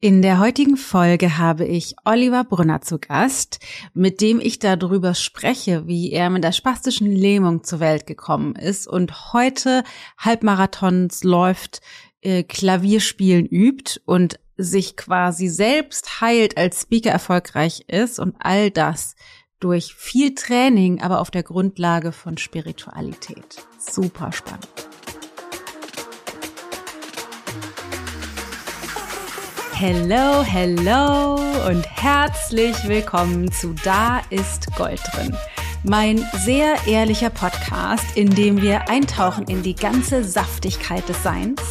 In der heutigen Folge habe ich Oliver Brunner zu Gast, mit dem ich darüber spreche, wie er mit der spastischen Lähmung zur Welt gekommen ist und heute Halbmarathons läuft, äh, Klavierspielen übt und sich quasi selbst heilt als Speaker erfolgreich ist und all das durch viel Training, aber auf der Grundlage von Spiritualität. Super spannend. Hello, hello und herzlich willkommen zu Da ist Gold drin. Mein sehr ehrlicher Podcast, in dem wir eintauchen in die ganze Saftigkeit des Seins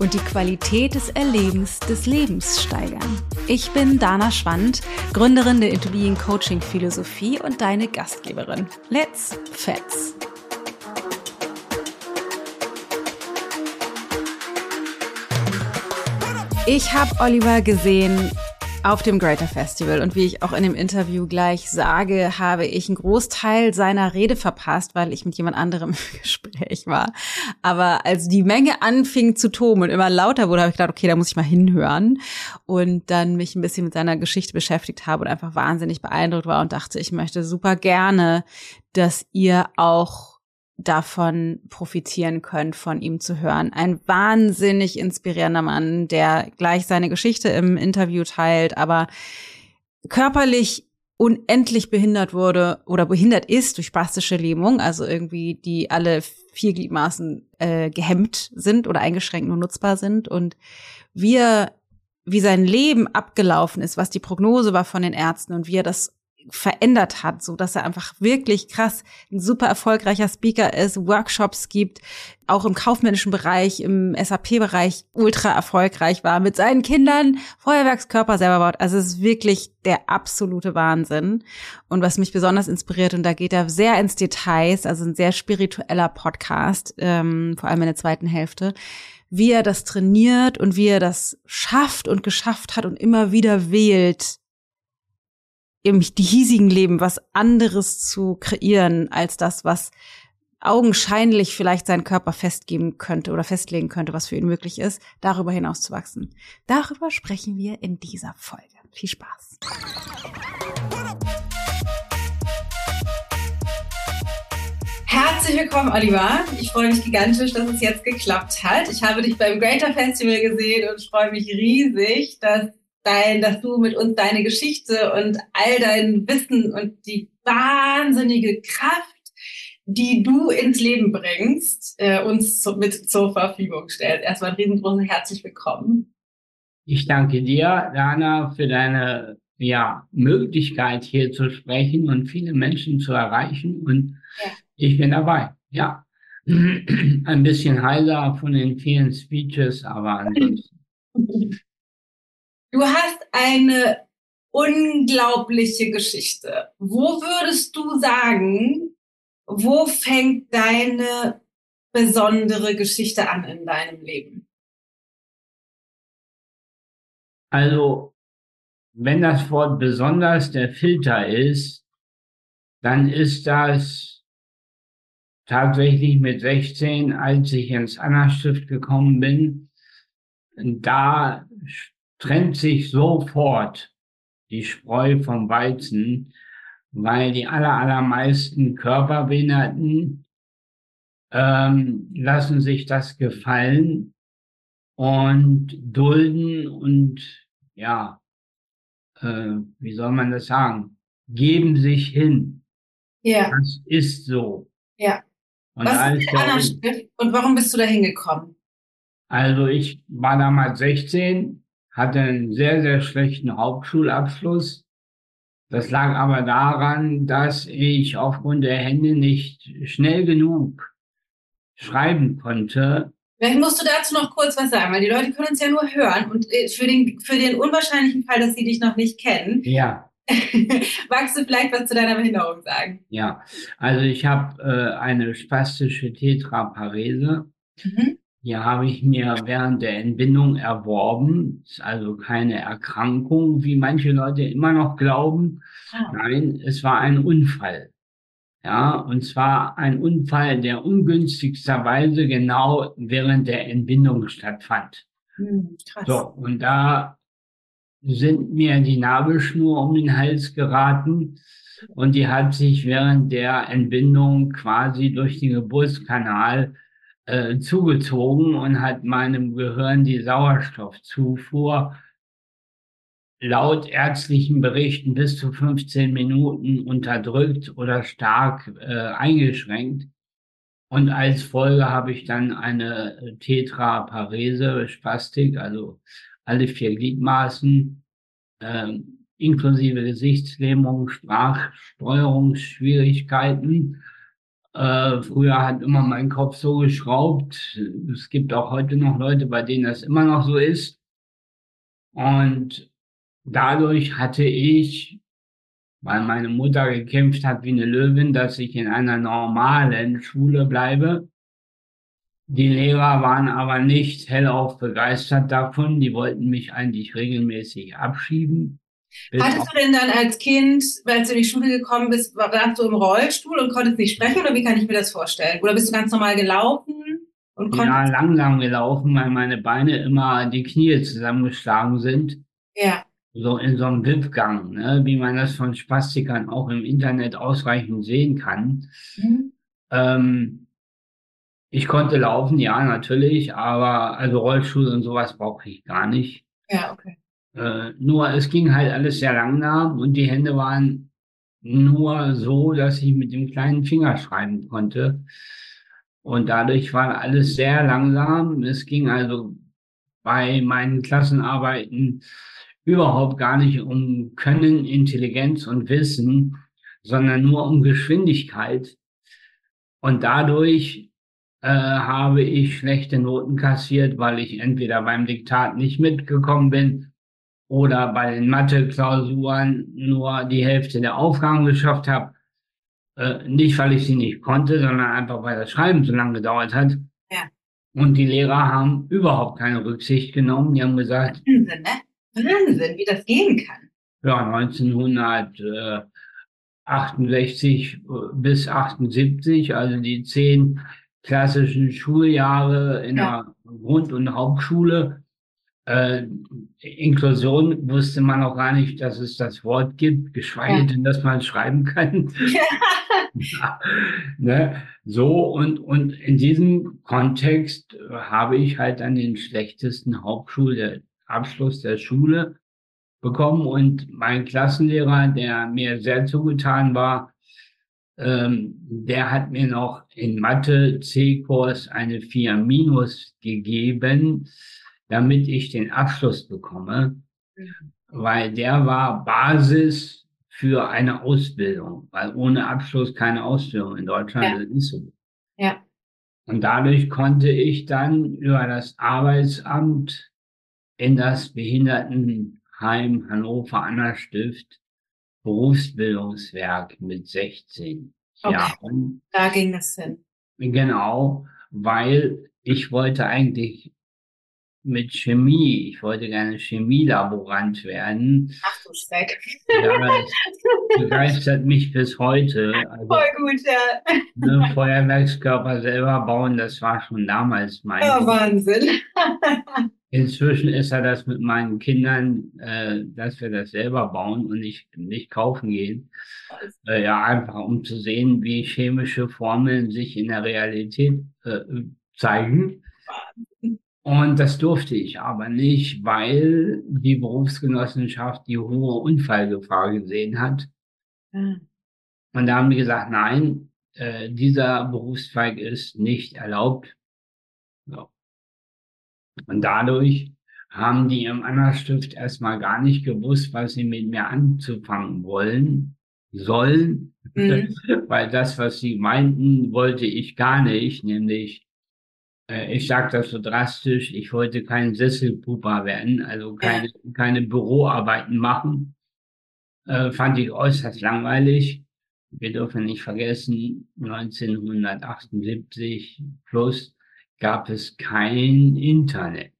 und die Qualität des Erlebens des Lebens steigern. Ich bin Dana Schwand, Gründerin der Into Being Coaching Philosophie und deine Gastgeberin. Let's Fets! Ich habe Oliver gesehen auf dem Greater Festival und wie ich auch in dem Interview gleich sage, habe ich einen Großteil seiner Rede verpasst, weil ich mit jemand anderem im Gespräch war. Aber als die Menge anfing zu toben und immer lauter wurde, habe ich gedacht, okay, da muss ich mal hinhören und dann mich ein bisschen mit seiner Geschichte beschäftigt habe und einfach wahnsinnig beeindruckt war und dachte, ich möchte super gerne, dass ihr auch davon profitieren könnt, von ihm zu hören. Ein wahnsinnig inspirierender Mann, der gleich seine Geschichte im Interview teilt, aber körperlich unendlich behindert wurde oder behindert ist durch spastische Lähmung, also irgendwie die alle vier Gliedmaßen äh, gehemmt sind oder eingeschränkt nur nutzbar sind und wir wie sein Leben abgelaufen ist, was die Prognose war von den Ärzten und wie er das verändert hat, so dass er einfach wirklich krass ein super erfolgreicher Speaker ist, Workshops gibt, auch im kaufmännischen Bereich, im SAP-Bereich ultra erfolgreich war, mit seinen Kindern Feuerwerkskörper selber baut. Also es ist wirklich der absolute Wahnsinn. Und was mich besonders inspiriert, und da geht er sehr ins Details, also ein sehr spiritueller Podcast, ähm, vor allem in der zweiten Hälfte, wie er das trainiert und wie er das schafft und geschafft hat und immer wieder wählt, im hiesigen Leben was anderes zu kreieren als das, was augenscheinlich vielleicht seinen Körper festgeben könnte oder festlegen könnte, was für ihn möglich ist, darüber hinaus zu wachsen. Darüber sprechen wir in dieser Folge. Viel Spaß. Herzlich willkommen, Oliver. Ich freue mich gigantisch, dass es jetzt geklappt hat. Ich habe dich beim Greater Festival gesehen und freue mich riesig, dass dein, dass du mit uns deine Geschichte und all dein Wissen und die wahnsinnige Kraft, die du ins Leben bringst, äh, uns zu, mit zur Verfügung stellst. Erstmal ein riesengroßes herzlich willkommen. Ich danke dir, Dana, für deine ja, Möglichkeit hier zu sprechen und viele Menschen zu erreichen. Und ja. ich bin dabei. Ja, ein bisschen heiser von den vielen Speeches, aber ansonsten. Du hast eine unglaubliche Geschichte. Wo würdest du sagen, wo fängt deine besondere Geschichte an in deinem Leben? Also, wenn das Wort besonders der Filter ist, dann ist das tatsächlich mit 16, als ich ins Anna-Stift gekommen bin. Da trennt sich sofort die Spreu vom Weizen, weil die aller, allermeisten Körperbehinderten ähm, lassen sich das gefallen und dulden und ja, äh, wie soll man das sagen, geben sich hin. Ja. Das ist so. Ja. Und Was ist der und warum bist du da hingekommen? Also ich war damals 16, hatte einen sehr, sehr schlechten Hauptschulabschluss. Das lag aber daran, dass ich aufgrund der Hände nicht schnell genug schreiben konnte. Vielleicht musst du dazu noch kurz was sagen, weil die Leute können uns ja nur hören und äh, für den, für den unwahrscheinlichen Fall, dass sie dich noch nicht kennen. Ja. Magst du vielleicht was zu deiner Behinderung sagen? Ja, also ich habe äh, eine spastische Tetraparese. Mhm. Hier habe ich mir während der Entbindung erworben. Ist also keine Erkrankung, wie manche Leute immer noch glauben. Ah. Nein, es war ein Unfall. Ja, und zwar ein Unfall, der ungünstigsterweise genau während der Entbindung stattfand. Hm, krass. So, und da sind mir die Nabelschnur um den Hals geraten und die hat sich während der Entbindung quasi durch den Geburtskanal äh, zugezogen und hat meinem Gehirn die Sauerstoffzufuhr laut ärztlichen Berichten bis zu 15 Minuten unterdrückt oder stark äh, eingeschränkt. Und als Folge habe ich dann eine Tetraparese, Spastik, also alle vier Gliedmaßen, äh, inklusive Gesichtslähmung, Sprachsteuerungsschwierigkeiten. Äh, früher hat immer mein Kopf so geschraubt. Es gibt auch heute noch Leute, bei denen das immer noch so ist. Und dadurch hatte ich, weil meine Mutter gekämpft hat wie eine Löwin, dass ich in einer normalen Schule bleibe. Die Lehrer waren aber nicht hellauf begeistert davon. Die wollten mich eigentlich regelmäßig abschieben. Hattest du denn dann als Kind, als du in die Schule gekommen bist, warst du im Rollstuhl und konntest nicht sprechen oder wie kann ich mir das vorstellen? Oder bist du ganz normal gelaufen? Und konntest ja, langsam gelaufen, weil meine Beine immer die Knie zusammengeschlagen sind. Ja so in so einem Wippgang, ne, wie man das von Spastikern auch im Internet ausreichend sehen kann. Mhm. Ähm, ich konnte laufen, ja, natürlich, aber also Rollstuhl und sowas brauche ich gar nicht. Ja, okay. Äh, nur es ging halt alles sehr langsam und die Hände waren nur so, dass ich mit dem kleinen Finger schreiben konnte. Und dadurch war alles sehr langsam. Es ging also bei meinen Klassenarbeiten überhaupt gar nicht um Können, Intelligenz und Wissen, sondern nur um Geschwindigkeit. Und dadurch äh, habe ich schlechte Noten kassiert, weil ich entweder beim Diktat nicht mitgekommen bin oder bei den Mathe-Klausuren nur die Hälfte der Aufgaben geschafft habe. Äh, nicht, weil ich sie nicht konnte, sondern einfach, weil das Schreiben so lange gedauert hat. Ja. Und die Lehrer haben überhaupt keine Rücksicht genommen. Die haben gesagt, Wahnsinn, ne? Wahnsinn, wie das gehen kann. Ja, 1968 bis 78, also die zehn klassischen Schuljahre in ja. der Grund- und Hauptschule. Äh, Inklusion wusste man auch gar nicht, dass es das Wort gibt, geschweige denn, dass man schreiben kann. Ja. ne? So, und, und in diesem Kontext habe ich halt dann den schlechtesten Hauptschul Abschluss der Schule bekommen und mein Klassenlehrer, der mir sehr zugetan war, ähm, der hat mir noch in Mathe C-Kurs eine 4 minus gegeben, damit ich den Abschluss bekomme, weil der war Basis für eine Ausbildung, weil ohne Abschluss keine Ausbildung in Deutschland ja. ist nicht so. Ja. Und dadurch konnte ich dann über das Arbeitsamt in das Behindertenheim Hannover Anna-Stift Berufsbildungswerk mit 16 okay. Jahren. Da ging es hin. Genau, weil ich wollte eigentlich mit Chemie, ich wollte gerne Chemielaborant werden. Ach du Speck. Ja, das begeistert mich bis heute. Also, Voll gut, ja. Ne, Feuerwerkskörper selber bauen, das war schon damals mein. Oh, Wahnsinn. Inzwischen ist er das mit meinen Kindern, äh, dass wir das selber bauen und nicht, nicht kaufen gehen. Äh, ja, einfach um zu sehen, wie chemische Formeln sich in der Realität äh, zeigen. Und das durfte ich aber nicht, weil die Berufsgenossenschaft die hohe Unfallgefahr gesehen hat. Mhm. Und da haben die gesagt, nein, äh, dieser Berufszweig ist nicht erlaubt. Ja. Und dadurch haben die im Anna-Stift erstmal gar nicht gewusst, was sie mit mir anzufangen wollen, sollen. Mhm. Weil das, was sie meinten, wollte ich gar nicht, nämlich, ich sage das so drastisch, ich wollte kein Sesselpupa werden, also keine, keine Büroarbeiten machen. Äh, fand ich äußerst langweilig. Wir dürfen nicht vergessen, 1978 plus gab es kein Internet.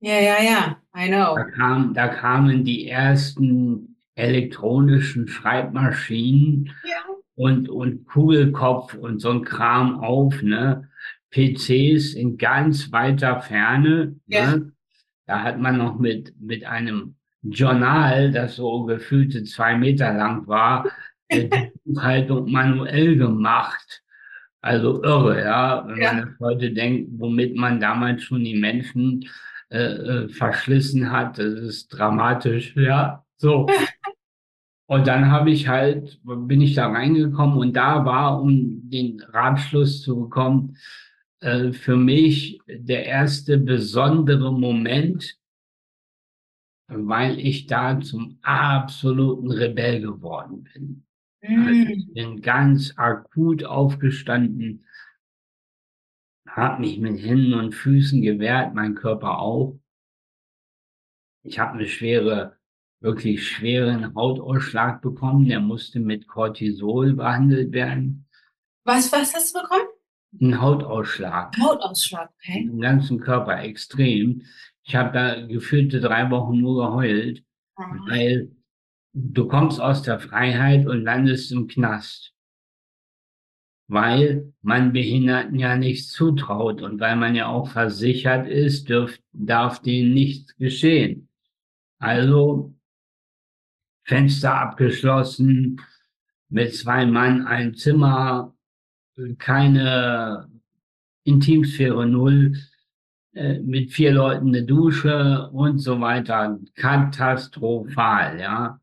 Ja, ja, ja, I know. Da, kam, da kamen die ersten elektronischen Schreibmaschinen ja. und, und Kugelkopf und so ein Kram auf, ne? PCs in ganz weiter Ferne. Ja. Ne? Da hat man noch mit, mit einem Journal, das so gefühlte zwei Meter lang war, die Buchhaltung manuell gemacht. Also irre, ja, wenn ja. man heute denkt, womit man damals schon die Menschen äh, äh verschlissen hat, das ist dramatisch, ja, so. Und dann habe ich halt, bin ich da reingekommen und da war, um den Ratschluss zu bekommen, äh, für mich der erste besondere Moment, weil ich da zum absoluten Rebell geworden bin. Also ich mm. bin ganz akut aufgestanden, habe mich mit Händen und Füßen gewehrt, mein Körper auch. Ich habe eine schwere, wirklich schweren Hautausschlag bekommen. Der musste mit Cortisol behandelt werden. Was, was hast du bekommen? Ein Hautausschlag. Hautausschlag, okay. Im ganzen Körper extrem. Ich habe da gefühlte drei Wochen nur geheult, mhm. weil du kommst aus der Freiheit und landest im Knast. Weil man Behinderten ja nichts zutraut und weil man ja auch versichert ist, dürf, darf denen nichts geschehen. Also Fenster abgeschlossen, mit zwei Mann ein Zimmer, keine Intimsphäre null, äh, mit vier Leuten eine Dusche und so weiter. Katastrophal, ja.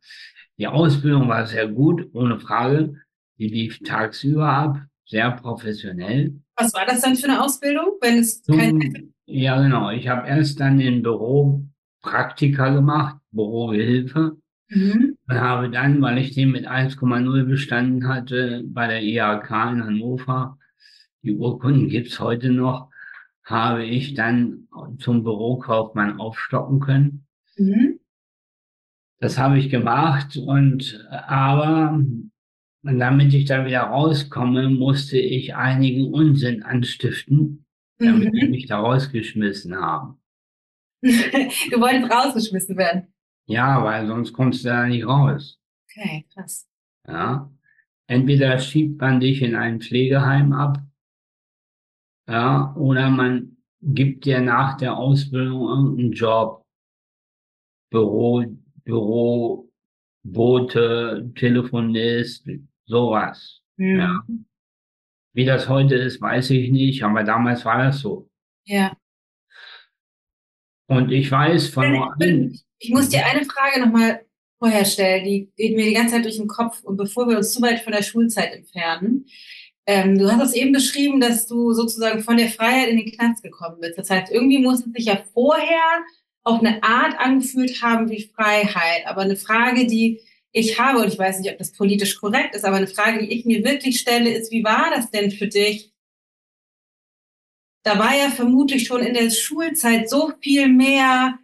Die Ausbildung war sehr gut, ohne Frage. Die lief tagsüber ab, sehr professionell. Was war das dann für eine Ausbildung, wenn es kein Ja, genau. Ich habe erst dann in Büro Praktika gemacht, Bürogehilfe. Mhm. Und habe dann, weil ich den mit 1,0 bestanden hatte, bei der IHK in Hannover, die Urkunden gibt's heute noch, habe ich dann zum Bürokaufmann aufstocken können. Mhm. Das habe ich gemacht und aber damit ich da wieder rauskomme, musste ich einigen Unsinn anstiften, damit mhm. die mich da rausgeschmissen haben. du wolltest rausgeschmissen werden? Ja, weil sonst kommst du da nicht raus. Okay, krass. Ja. Entweder schiebt man dich in ein Pflegeheim ab ja, oder man gibt dir nach der Ausbildung irgendeinen Job, Büro, Büro, Bote, Telefonist, sowas. Mhm. Ja. Wie das heute ist, weiß ich nicht, aber damals war das so. Ja. Und ich weiß von ich, ich muss dir eine Frage nochmal vorher stellen, die geht mir die ganze Zeit durch den Kopf und bevor wir uns zu weit von der Schulzeit entfernen. Ähm, du hast es eben beschrieben, dass du sozusagen von der Freiheit in den Knast gekommen bist. Das heißt, irgendwie muss es sich ja vorher auf eine Art angefühlt haben wie Freiheit. Aber eine Frage, die ich habe, und ich weiß nicht, ob das politisch korrekt ist, aber eine Frage, die ich mir wirklich stelle, ist, wie war das denn für dich? Da war ja vermutlich schon in der Schulzeit so viel mehr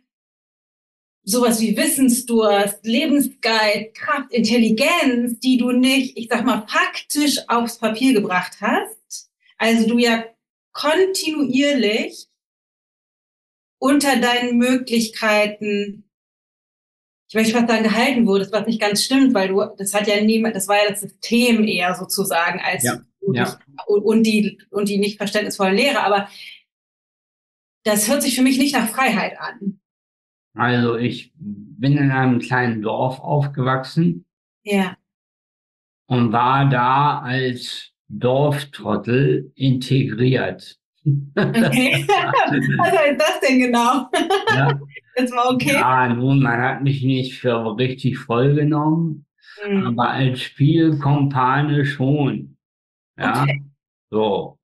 sowas wie Wissensdurst, Lebensgeist, Kraft, Intelligenz, die du nicht, ich sag mal, faktisch aufs Papier gebracht hast. Also du ja kontinuierlich unter deinen Möglichkeiten, ich möchte fast sagen, gehalten wurdest, was nicht ganz stimmt, weil du, das hat ja niemand, das war ja das System eher sozusagen als ja, ja. und die und die nicht verständnisvolle Lehre, aber das hört sich für mich nicht nach Freiheit an. Also ich bin in einem kleinen Dorf aufgewachsen. Ja. Und war da als Dorftrottel integriert. Okay. Was heißt das denn genau? Ja. Das war okay. Ja, nun, man hat mich nicht für richtig voll genommen, mhm. aber als Spielkompane schon. Ja. Okay. So.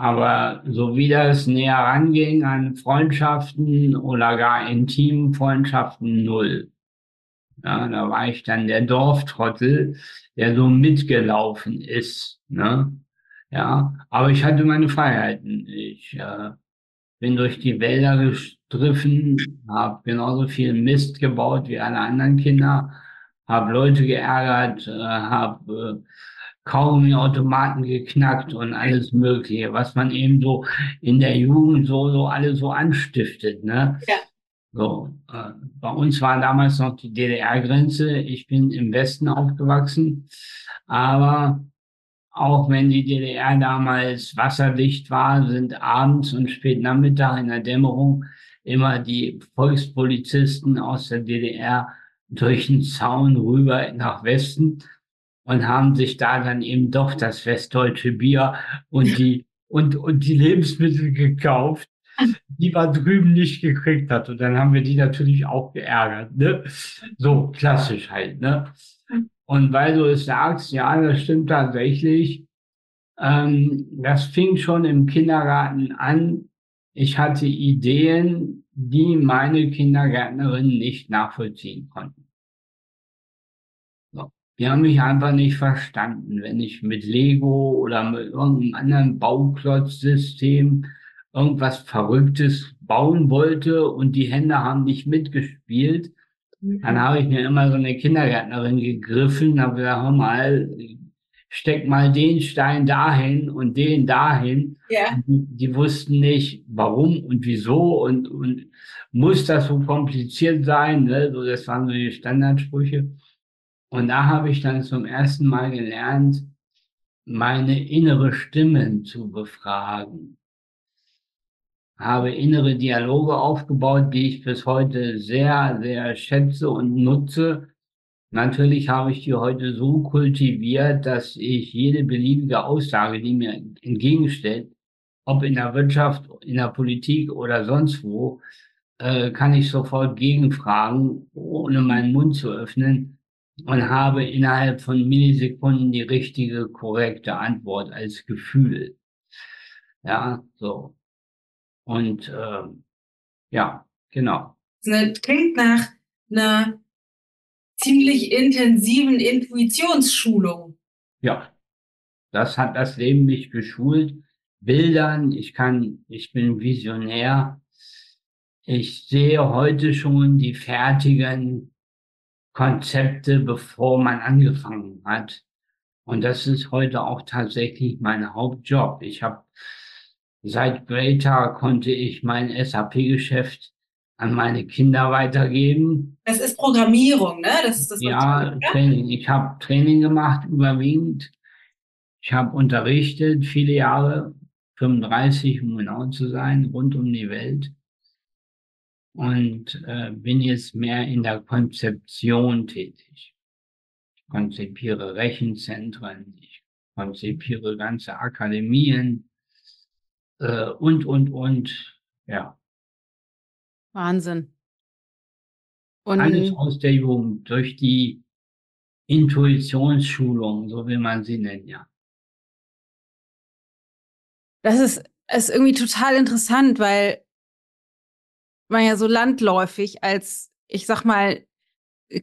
Aber so wie das näher ranging an Freundschaften oder gar intimen Freundschaften, null. Ja, da war ich dann der Dorftrottel, der so mitgelaufen ist. Ne? Ja, aber ich hatte meine Freiheiten. Ich äh, bin durch die Wälder gestriffen, habe genauso viel Mist gebaut wie alle anderen Kinder, habe Leute geärgert, äh, habe äh, Kaugummi-Automaten geknackt und alles Mögliche, was man eben so in der Jugend so, so alles so anstiftet, ne? Ja. So, äh, bei uns war damals noch die DDR-Grenze. Ich bin im Westen aufgewachsen, aber auch wenn die DDR damals wasserdicht war, sind abends und spät Nachmittag in der Dämmerung immer die Volkspolizisten aus der DDR durch den Zaun rüber nach Westen und haben sich da dann eben doch das westdeutsche Bier und die und, und die Lebensmittel gekauft, die man drüben nicht gekriegt hat. Und dann haben wir die natürlich auch geärgert. Ne? So klassisch halt. Ne? Und weil du es sagst, ja, das stimmt tatsächlich. Ähm, das fing schon im Kindergarten an. Ich hatte Ideen, die meine Kindergärtnerin nicht nachvollziehen konnten. Die haben mich einfach nicht verstanden, wenn ich mit Lego oder mit irgendeinem anderen Bauklotzsystem irgendwas Verrücktes bauen wollte und die Hände haben nicht mitgespielt, mhm. dann habe ich mir immer so eine Kindergärtnerin gegriffen, habe gesagt, hör mal, steck mal den Stein dahin und den dahin. Ja. Die, die, wussten nicht, warum und wieso und, und muss das so kompliziert sein. Ne? So, das waren so die Standardsprüche. Und da habe ich dann zum ersten Mal gelernt, meine innere Stimme zu befragen habe innere Dialoge aufgebaut, die ich bis heute sehr, sehr schätze und nutze. Natürlich habe ich die heute so kultiviert, dass ich jede beliebige Aussage, die mir entgegenstellt, ob in der Wirtschaft, in der Politik oder sonst wo, äh, kann ich sofort gegenfragen, ohne meinen Mund zu öffnen und habe innerhalb von Millisekunden die richtige, korrekte Antwort als Gefühl. Ja, so. Und äh, ja, genau. Das klingt nach einer ziemlich intensiven Intuitionsschulung. Ja, das hat das Leben mich geschult. Bildern, ich kann, ich bin Visionär. Ich sehe heute schon die fertigen Konzepte, bevor man angefangen hat. Und das ist heute auch tatsächlich mein Hauptjob. Ich habe Seit Greater konnte ich mein SAP-Geschäft an meine Kinder weitergeben. Das ist Programmierung, ne? Das ist das ja, Training. Ich habe Training gemacht, überwiegend. Ich habe unterrichtet, viele Jahre, 35, um genau zu sein, rund um die Welt. Und äh, bin jetzt mehr in der Konzeption tätig. Ich konzipiere Rechenzentren, ich konzipiere ganze Akademien, äh, und, und, und, ja. Wahnsinn. Und Alles aus der Jugend, durch die Intuitionsschulung, so will man sie nennen, ja. Das ist, ist irgendwie total interessant, weil man ja so landläufig als, ich sag mal,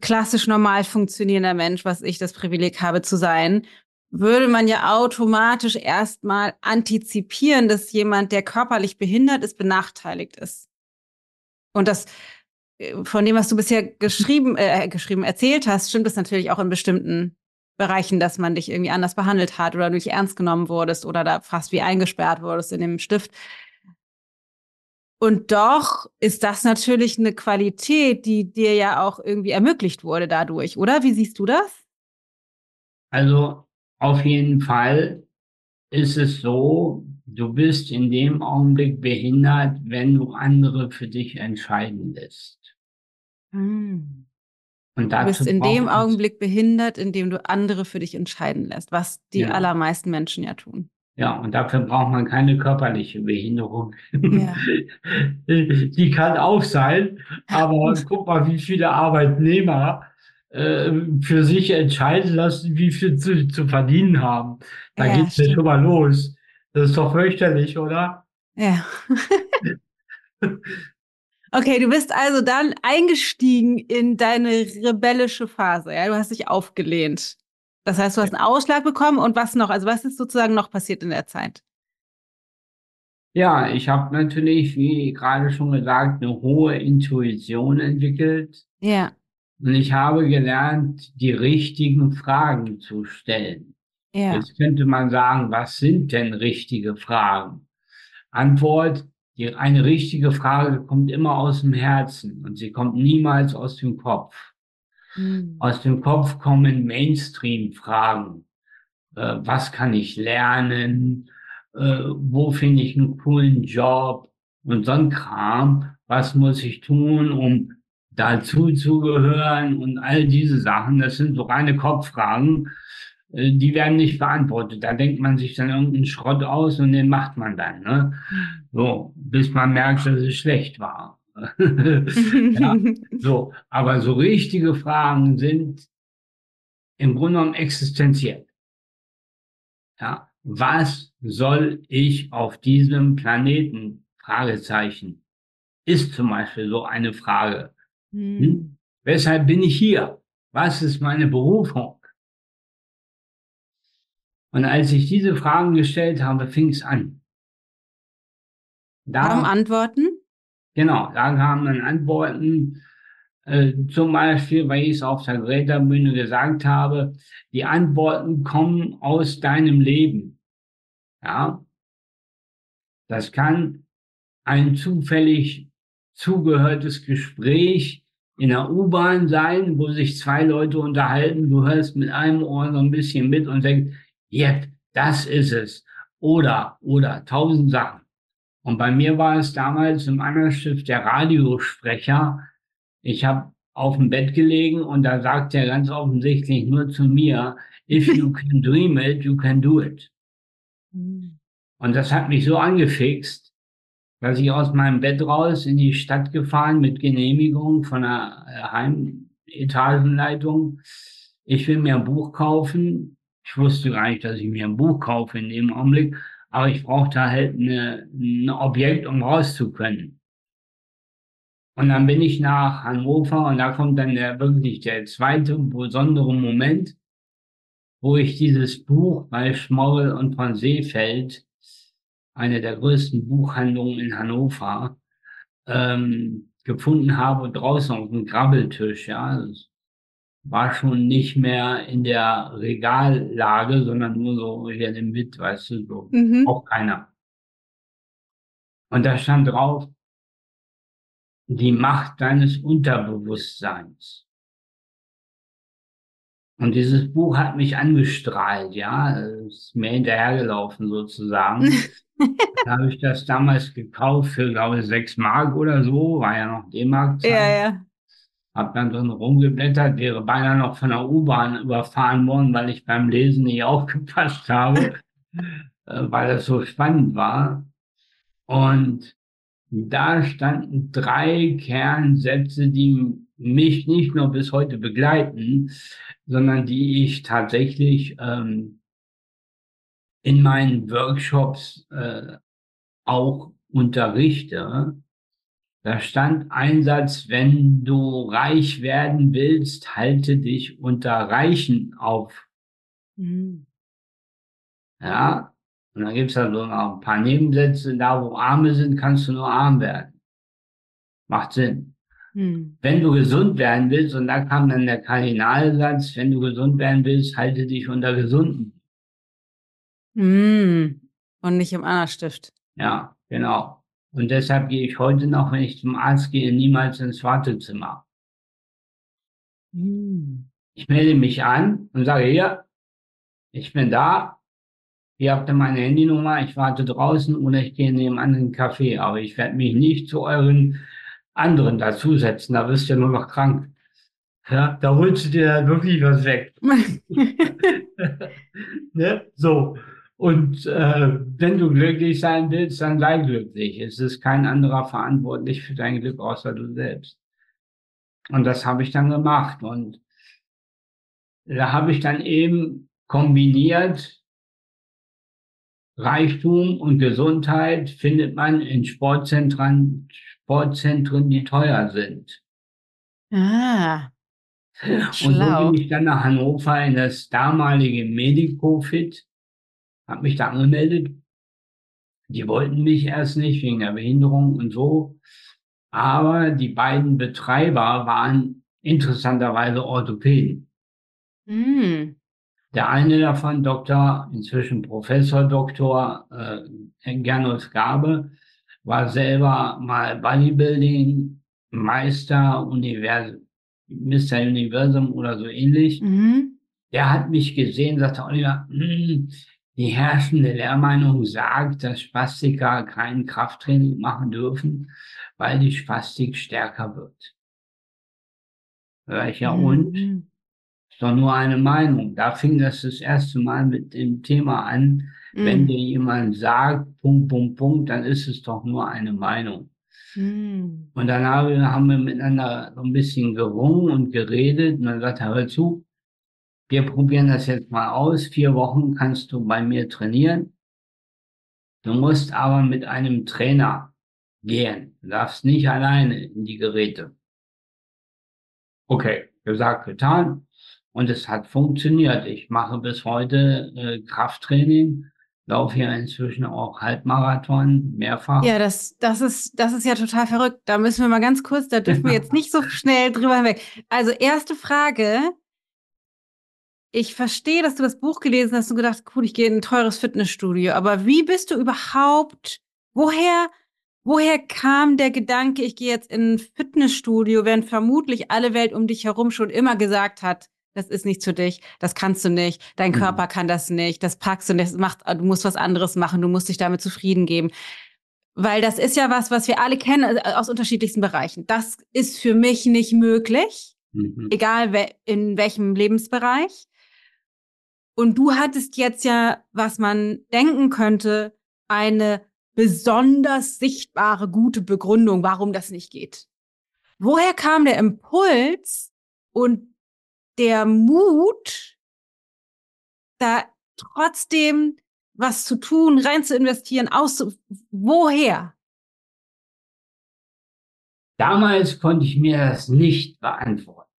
klassisch normal funktionierender Mensch, was ich das Privileg habe zu sein, würde man ja automatisch erstmal antizipieren, dass jemand, der körperlich behindert ist, benachteiligt ist. Und das äh, von dem, was du bisher geschrieben, äh, geschrieben, erzählt hast, stimmt es natürlich auch in bestimmten Bereichen, dass man dich irgendwie anders behandelt hat oder du nicht ernst genommen wurdest oder da fast wie eingesperrt wurdest in dem Stift. Und doch ist das natürlich eine Qualität, die dir ja auch irgendwie ermöglicht wurde dadurch, oder? Wie siehst du das? Also auf jeden Fall ist es so, du bist in dem Augenblick behindert, wenn du andere für dich entscheiden lässt. Hm. Und du bist in dem Augenblick behindert, in dem du andere für dich entscheiden lässt, was die ja. allermeisten Menschen ja tun. Ja, und dafür braucht man keine körperliche Behinderung. Ja. Die kann auch sein, aber guck mal, wie viele Arbeitnehmer äh, für sich entscheiden lassen, wie viel zu, zu verdienen haben. Da ja, geht's ja schon mal los. Das ist doch fürchterlich, oder? Ja. okay, du bist also dann eingestiegen in deine rebellische Phase. Ja, du hast dich aufgelehnt. Das heißt, du hast einen Ausschlag bekommen und was noch? Also was ist sozusagen noch passiert in der Zeit? Ja, ich habe natürlich, wie gerade schon gesagt, eine hohe Intuition entwickelt. Ja. Und ich habe gelernt, die richtigen Fragen zu stellen. Ja. Jetzt könnte man sagen, was sind denn richtige Fragen? Antwort, die, eine richtige Frage kommt immer aus dem Herzen und sie kommt niemals aus dem Kopf. Mhm. Aus dem Kopf kommen Mainstream-Fragen. Äh, was kann ich lernen? Äh, wo finde ich einen coolen Job? Und so ein Kram. was muss ich tun, um dazu zu gehören und all diese Sachen. Das sind so reine Kopffragen. Äh, die werden nicht beantwortet. Da denkt man sich dann irgendeinen Schrott aus und den macht man dann. Ne? So, bis man merkt, dass es schlecht war. ja, so, aber so richtige Fragen sind im Grunde genommen existenziell. Ja, was soll ich auf diesem Planeten? Fragezeichen. Ist zum Beispiel so eine Frage. Hm. Hm? Weshalb bin ich hier? Was ist meine Berufung? Und als ich diese Fragen gestellt habe, fing es an. Da kamen Antworten? Genau, da kamen dann Antworten. Äh, zum Beispiel, weil ich es auf der Greta-Bühne gesagt habe, die Antworten kommen aus deinem Leben. Ja, das kann ein zufällig zugehörtes Gespräch in der U-Bahn sein, wo sich zwei Leute unterhalten. Du hörst mit einem Ohr so ein bisschen mit und denkst, jetzt, das ist es. Oder, oder, tausend Sachen. Und bei mir war es damals im Angelstift der Radiosprecher. Ich habe auf dem Bett gelegen und da sagt er ganz offensichtlich nur zu mir, if you can dream it, you can do it. Mhm. Und das hat mich so angefixt, dass ich aus meinem Bett raus in die Stadt gefahren mit Genehmigung von der Heimetagenleitung. Ich will mir ein Buch kaufen ich wusste gar nicht, dass ich mir ein Buch kaufe in dem Augenblick, aber ich brauchte halt eine, ein Objekt, um rauszukönnen. Und dann bin ich nach Hannover und da kommt dann der, wirklich der zweite besondere Moment, wo ich dieses Buch bei Schmorrel und von Seefeld, eine der größten Buchhandlungen in Hannover, ähm, gefunden habe, draußen auf dem Grabbeltisch, ja. War schon nicht mehr in der Regallage, sondern nur so hier im Mit, weißt du, so. Mhm. Auch keiner. Und da stand drauf, die Macht deines Unterbewusstseins. Und dieses Buch hat mich angestrahlt, ja, ist mir hinterhergelaufen sozusagen. da habe ich das damals gekauft für, glaube ich, sechs Mark oder so, war ja noch D-Mark. Ja, ja habe dann drin rumgeblättert, wäre beinahe noch von der U-Bahn überfahren worden, weil ich beim Lesen nicht aufgepasst habe, äh, weil es so spannend war. Und da standen drei Kernsätze, die mich nicht nur bis heute begleiten, sondern die ich tatsächlich ähm, in meinen Workshops äh, auch unterrichte. Da stand ein Satz, wenn du reich werden willst, halte dich unter Reichen auf. Mhm. Ja, und dann gibt es da so noch ein paar Nebensätze, da wo Arme sind, kannst du nur arm werden. Macht Sinn. Mhm. Wenn du gesund werden willst, und da kam dann der Kardinalsatz, wenn du gesund werden willst, halte dich unter Gesunden. Mhm. Und nicht im Anna-Stift. Ja, genau. Und deshalb gehe ich heute noch, wenn ich zum Arzt gehe, niemals ins Wartezimmer. Hm. Ich melde mich an und sage, hier, ich bin da. Ihr habt meine Handynummer, ich warte draußen oder ich gehe in den anderen Café. Aber ich werde mich nicht zu euren anderen dazusetzen. Da wirst du ja nur noch krank. Ja, da holst du dir wirklich was weg. ne? So. Und äh, wenn du glücklich sein willst, dann sei glücklich. Es ist kein anderer verantwortlich für dein Glück außer du selbst. Und das habe ich dann gemacht. Und da habe ich dann eben kombiniert, Reichtum und Gesundheit findet man in Sportzentren, Sportzentren, die teuer sind. Ah. Und so bin ich dann nach Hannover in das damalige Medicofit habe mich da angemeldet. Die wollten mich erst nicht wegen der Behinderung und so. Aber die beiden Betreiber waren interessanterweise Orthopäden. Mm. Der eine davon, Doktor, inzwischen Professor Doktor äh, Gernot Gabe, war selber mal Bodybuilding Meister Univers Mr. Universum oder so ähnlich. Mhm. Der hat mich gesehen, sagte Oliver, hm, die herrschende Lehrmeinung sagt, dass Spastiker kein Krafttraining machen dürfen, weil die Spastik stärker wird. Ja mhm. und? Ist doch nur eine Meinung. Da fing das das erste Mal mit dem Thema an. Mhm. Wenn dir jemand sagt, Punkt, Punkt, Punkt, dann ist es doch nur eine Meinung. Mhm. Und dann haben wir miteinander so ein bisschen gerungen und geredet und dann sagt er, hör zu, wir probieren das jetzt mal aus. Vier Wochen kannst du bei mir trainieren. Du musst aber mit einem Trainer gehen. Du darfst nicht alleine in die Geräte. Okay, gesagt, getan. Und es hat funktioniert. Ich mache bis heute äh, Krafttraining, laufe ja inzwischen auch Halbmarathon mehrfach. Ja, das, das, ist, das ist ja total verrückt. Da müssen wir mal ganz kurz, da dürfen wir jetzt nicht so schnell drüber hinweg. Also erste Frage, ich verstehe, dass du das Buch gelesen hast und gedacht, cool, ich gehe in ein teures Fitnessstudio. Aber wie bist du überhaupt, woher, woher kam der Gedanke, ich gehe jetzt in ein Fitnessstudio, während vermutlich alle Welt um dich herum schon immer gesagt hat, das ist nichts für dich, das kannst du nicht, dein mhm. Körper kann das nicht, das packst du nicht, das macht, du musst was anderes machen, du musst dich damit zufrieden geben. Weil das ist ja was, was wir alle kennen äh, aus unterschiedlichsten Bereichen. Das ist für mich nicht möglich, mhm. egal in welchem Lebensbereich. Und du hattest jetzt ja, was man denken könnte, eine besonders sichtbare, gute Begründung, warum das nicht geht. Woher kam der Impuls und der Mut, da trotzdem was zu tun, rein zu investieren, aus woher? Damals konnte ich mir das nicht beantworten.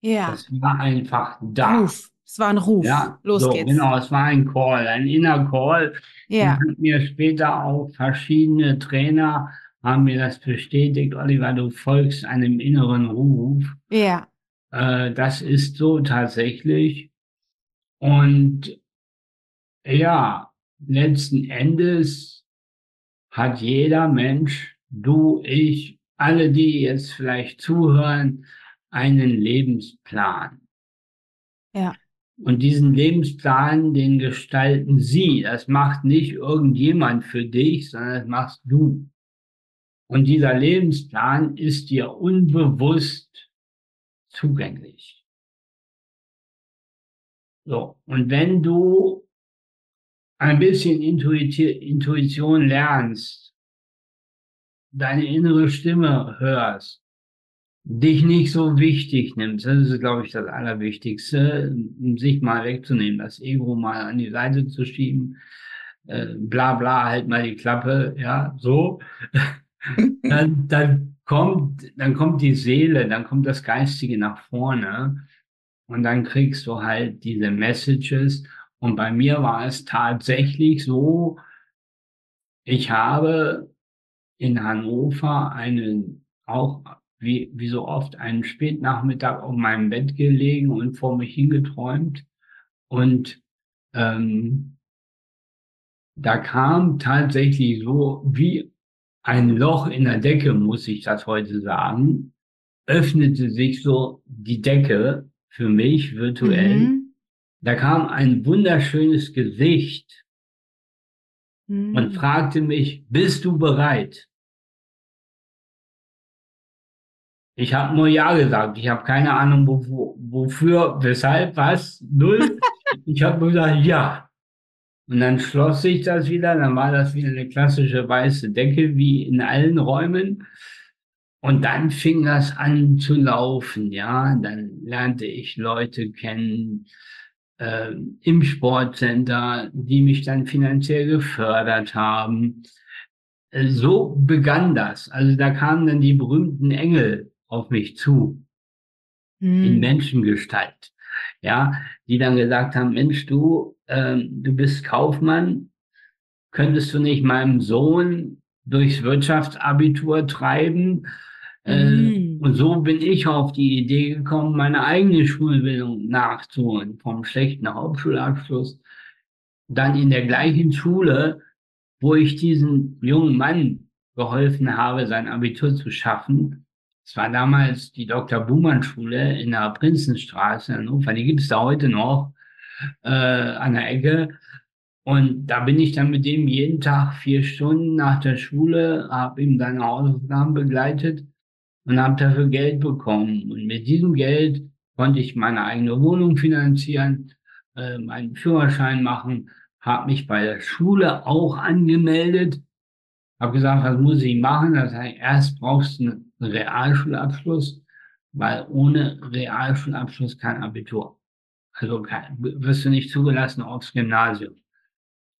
Ja. Das war einfach da. Ruf. Es war ein Ruf. Ja, Los so, geht's. Genau, es war ein Call, ein inner Call. Ja. Und mir später auch verschiedene Trainer haben mir das bestätigt, Oliver, du folgst einem inneren Ruf. Ja. Äh, das ist so tatsächlich. Und ja, letzten Endes hat jeder Mensch, du, ich, alle, die jetzt vielleicht zuhören, einen Lebensplan. Ja. Und diesen Lebensplan, den gestalten Sie. Das macht nicht irgendjemand für dich, sondern das machst du. Und dieser Lebensplan ist dir unbewusst zugänglich. So. Und wenn du ein bisschen Intuition lernst, deine innere Stimme hörst, dich nicht so wichtig nimmst. Das ist, glaube ich, das Allerwichtigste, sich mal wegzunehmen, das Ego mal an die Seite zu schieben, äh, bla bla, halt mal die Klappe, ja, so. dann, dann kommt, dann kommt die Seele, dann kommt das Geistige nach vorne und dann kriegst du halt diese Messages. Und bei mir war es tatsächlich so, ich habe in Hannover einen auch wie, wie so oft einen Spätnachmittag auf meinem Bett gelegen und vor mich hingeträumt. Und ähm, da kam tatsächlich so wie ein Loch in der Decke, muss ich das heute sagen, öffnete sich so die Decke für mich virtuell. Mhm. Da kam ein wunderschönes Gesicht mhm. und fragte mich, bist du bereit? Ich habe nur Ja gesagt. Ich habe keine Ahnung, wo, wofür, weshalb, was, null. ich habe nur gesagt Ja. Und dann schloss sich das wieder. Dann war das wieder eine klassische weiße Decke, wie in allen Räumen. Und dann fing das an zu laufen, ja. Dann lernte ich Leute kennen äh, im Sportcenter, die mich dann finanziell gefördert haben. Äh, so begann das. Also da kamen dann die berühmten Engel auf mich zu, hm. in Menschengestalt, ja, die dann gesagt haben, Mensch, du, ähm, du bist Kaufmann, könntest du nicht meinem Sohn durchs Wirtschaftsabitur treiben? Äh, Und so bin ich auf die Idee gekommen, meine eigene Schulbildung nachzuholen, vom schlechten Hauptschulabschluss, dann in der gleichen Schule, wo ich diesen jungen Mann geholfen habe, sein Abitur zu schaffen, es war damals die Dr. Buhmann Schule in der Prinzenstraße in Hannover. Die gibt es da heute noch äh, an der Ecke. Und da bin ich dann mit dem jeden Tag vier Stunden nach der Schule, habe ihm seine Hausaufgaben begleitet und habe dafür Geld bekommen. Und mit diesem Geld konnte ich meine eigene Wohnung finanzieren, äh, meinen Führerschein machen, habe mich bei der Schule auch angemeldet, habe gesagt, was muss ich machen? Das heißt, erst brauchst du einen Realschulabschluss, weil ohne Realschulabschluss kein Abitur. Also kein, wirst du nicht zugelassen aufs Gymnasium.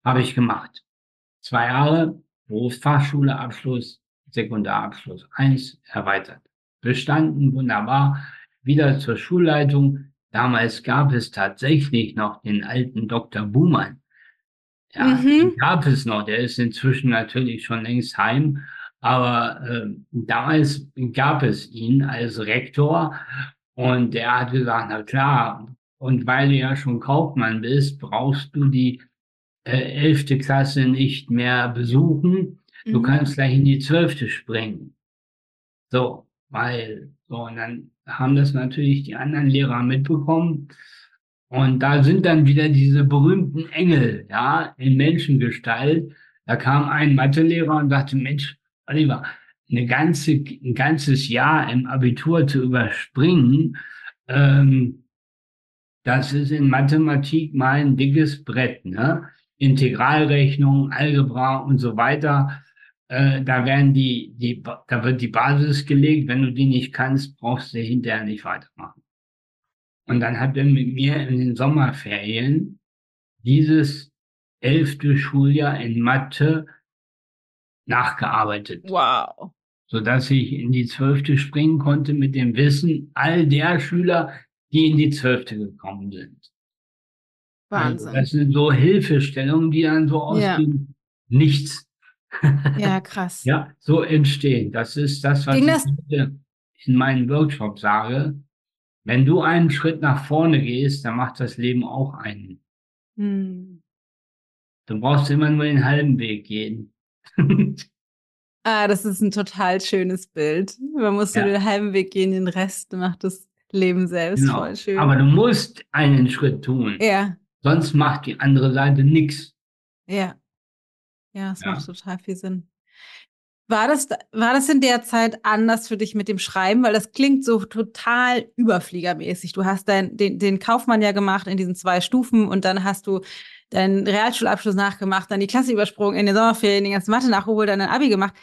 Habe ich gemacht. Zwei Jahre Berufsfachschule, Abschluss, Sekundarabschluss. Eins erweitert. Bestanden, wunderbar. Wieder zur Schulleitung. Damals gab es tatsächlich noch den alten Dr. Buhmann. Ja, mhm. den gab es noch. Der ist inzwischen natürlich schon längst heim. Aber äh, damals gab es ihn als Rektor und der hat gesagt, na klar, und weil du ja schon Kaufmann bist, brauchst du die äh, elfte Klasse nicht mehr besuchen. Du mhm. kannst gleich in die zwölfte springen. So, weil, so, und dann haben das natürlich die anderen Lehrer mitbekommen. Und da sind dann wieder diese berühmten Engel, ja, in Menschengestalt. Da kam ein Mathelehrer und sagte, Mensch, Oliver, eine ganze, ein ganzes Jahr im Abitur zu überspringen, ähm, das ist in Mathematik mal ein dickes Brett, ne? Integralrechnung, Algebra und so weiter. Äh, da werden die, die, da wird die Basis gelegt. Wenn du die nicht kannst, brauchst du hinterher nicht weitermachen. Und dann hat er mit mir in den Sommerferien dieses elfte Schuljahr in Mathe nachgearbeitet. Wow. Sodass ich in die zwölfte springen konnte mit dem Wissen all der Schüler, die in die zwölfte gekommen sind. Also Wahnsinn. Also das sind so Hilfestellungen, die dann so aus ja. dem Nichts ja, krass. ja, so entstehen. Das ist das, was Ging ich das in meinen Workshops sage. Wenn du einen Schritt nach vorne gehst, dann macht das Leben auch einen. Hm. Du brauchst immer nur den halben Weg gehen. ah, das ist ein total schönes Bild. Man muss ja. nur den halben Weg gehen, den Rest macht das Leben selbst genau. voll schön. Aber du musst einen Schritt tun. Ja. Sonst macht die andere Seite nichts. Ja. Ja, das ja. macht total viel Sinn. War das, war das in der Zeit anders für dich mit dem Schreiben? Weil das klingt so total überfliegermäßig. Du hast dein, den, den Kaufmann ja gemacht in diesen zwei Stufen und dann hast du deinen Realschulabschluss nachgemacht, dann die Klasse übersprungen, in den Sommerferien die ganze Mathe nachgeholt, dann ein Abi gemacht.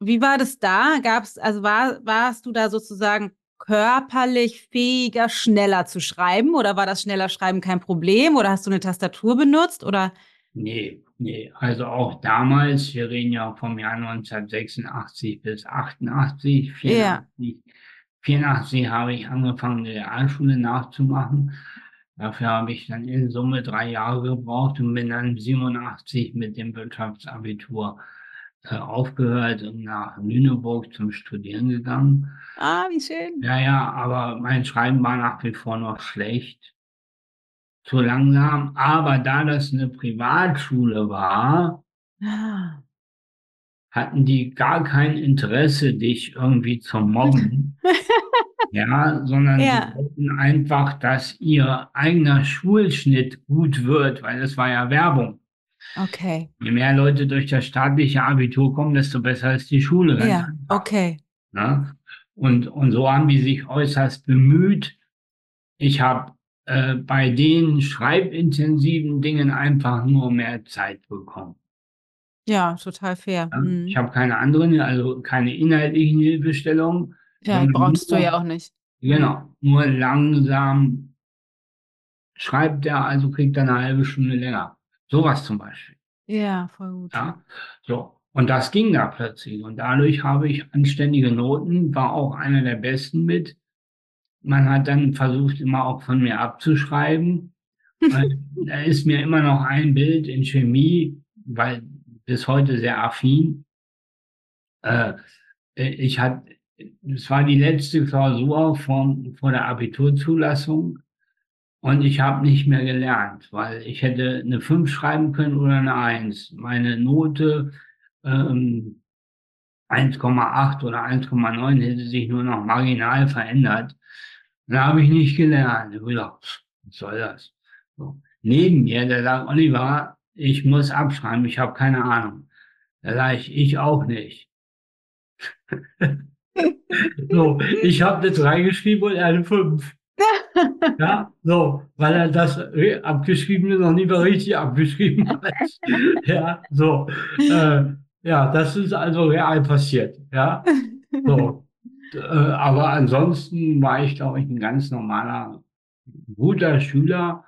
Wie war das da? Gab's, also war, warst du da sozusagen körperlich fähiger, schneller zu schreiben? Oder war das schneller Schreiben kein Problem? Oder hast du eine Tastatur benutzt? Oder? Nee, nee. Also auch damals, wir reden ja vom Jahr 1986 bis 88, 84, ja. 84 habe ich angefangen, die Realschule nachzumachen. Dafür habe ich dann in Summe drei Jahre gebraucht und bin dann 87 mit dem Wirtschaftsabitur äh, aufgehört und nach Lüneburg zum Studieren gegangen. Ah, wie schön. Ja, ja, aber mein Schreiben war nach wie vor noch schlecht. Zu langsam. Aber da das eine Privatschule war, ah. hatten die gar kein Interesse, dich irgendwie zu mobben. ja, sondern ja. sie wollten einfach, dass ihr eigener Schulschnitt gut wird, weil es war ja Werbung. Okay. Je mehr Leute durch das staatliche Abitur kommen, desto besser ist die Schule. Ja, okay. Ja? Und, und so haben die sich äußerst bemüht. Ich habe äh, bei den schreibintensiven Dingen einfach nur mehr Zeit bekommen. Ja, total fair. Ja? Mhm. Ich habe keine anderen, also keine inhaltlichen Hilfestellungen. Ja, brauchst nur, du ja auch nicht. Genau, nur langsam schreibt er, also kriegt er eine halbe Stunde länger. Sowas zum Beispiel. Ja, voll gut. Ja, so. Und das ging da plötzlich. Und dadurch habe ich anständige Noten, war auch einer der besten mit. Man hat dann versucht, immer auch von mir abzuschreiben. da ist mir immer noch ein Bild in Chemie, weil bis heute sehr affin. Äh, ich hatte, es war die letzte Klausur vor, vor der Abiturzulassung. Und ich habe nicht mehr gelernt, weil ich hätte eine 5 schreiben können oder eine 1. Meine Note ähm, 1,8 oder 1,9 hätte sich nur noch marginal verändert. Da habe ich nicht gelernt. Ich gedacht, was soll das? So. Neben mir, der sagt, Oliver, ich muss abschreiben, ich habe keine Ahnung. Da sage ich, ich auch nicht. so, ich habe eine 3 geschrieben und eine 5. ja, so, weil er das abgeschriebene noch nie mehr richtig abgeschrieben hat. ja, so. Äh, ja, das ist also real passiert. Ja, so. Äh, aber ansonsten war ich, glaube ich, ein ganz normaler, guter Schüler,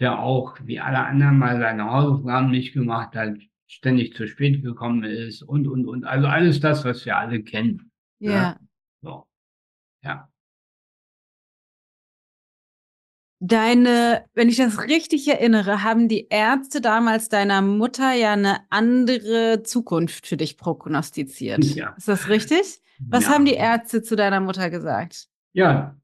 der auch wie alle anderen mal seine Hausaufgaben nicht gemacht hat, ständig zu spät gekommen ist und, und, und. Also alles das, was wir alle kennen. Ja. So. Ja. Deine, wenn ich das richtig erinnere, haben die Ärzte damals deiner Mutter ja eine andere Zukunft für dich prognostiziert. Ja. Ist das richtig? Was ja. haben die Ärzte zu deiner Mutter gesagt? Ja,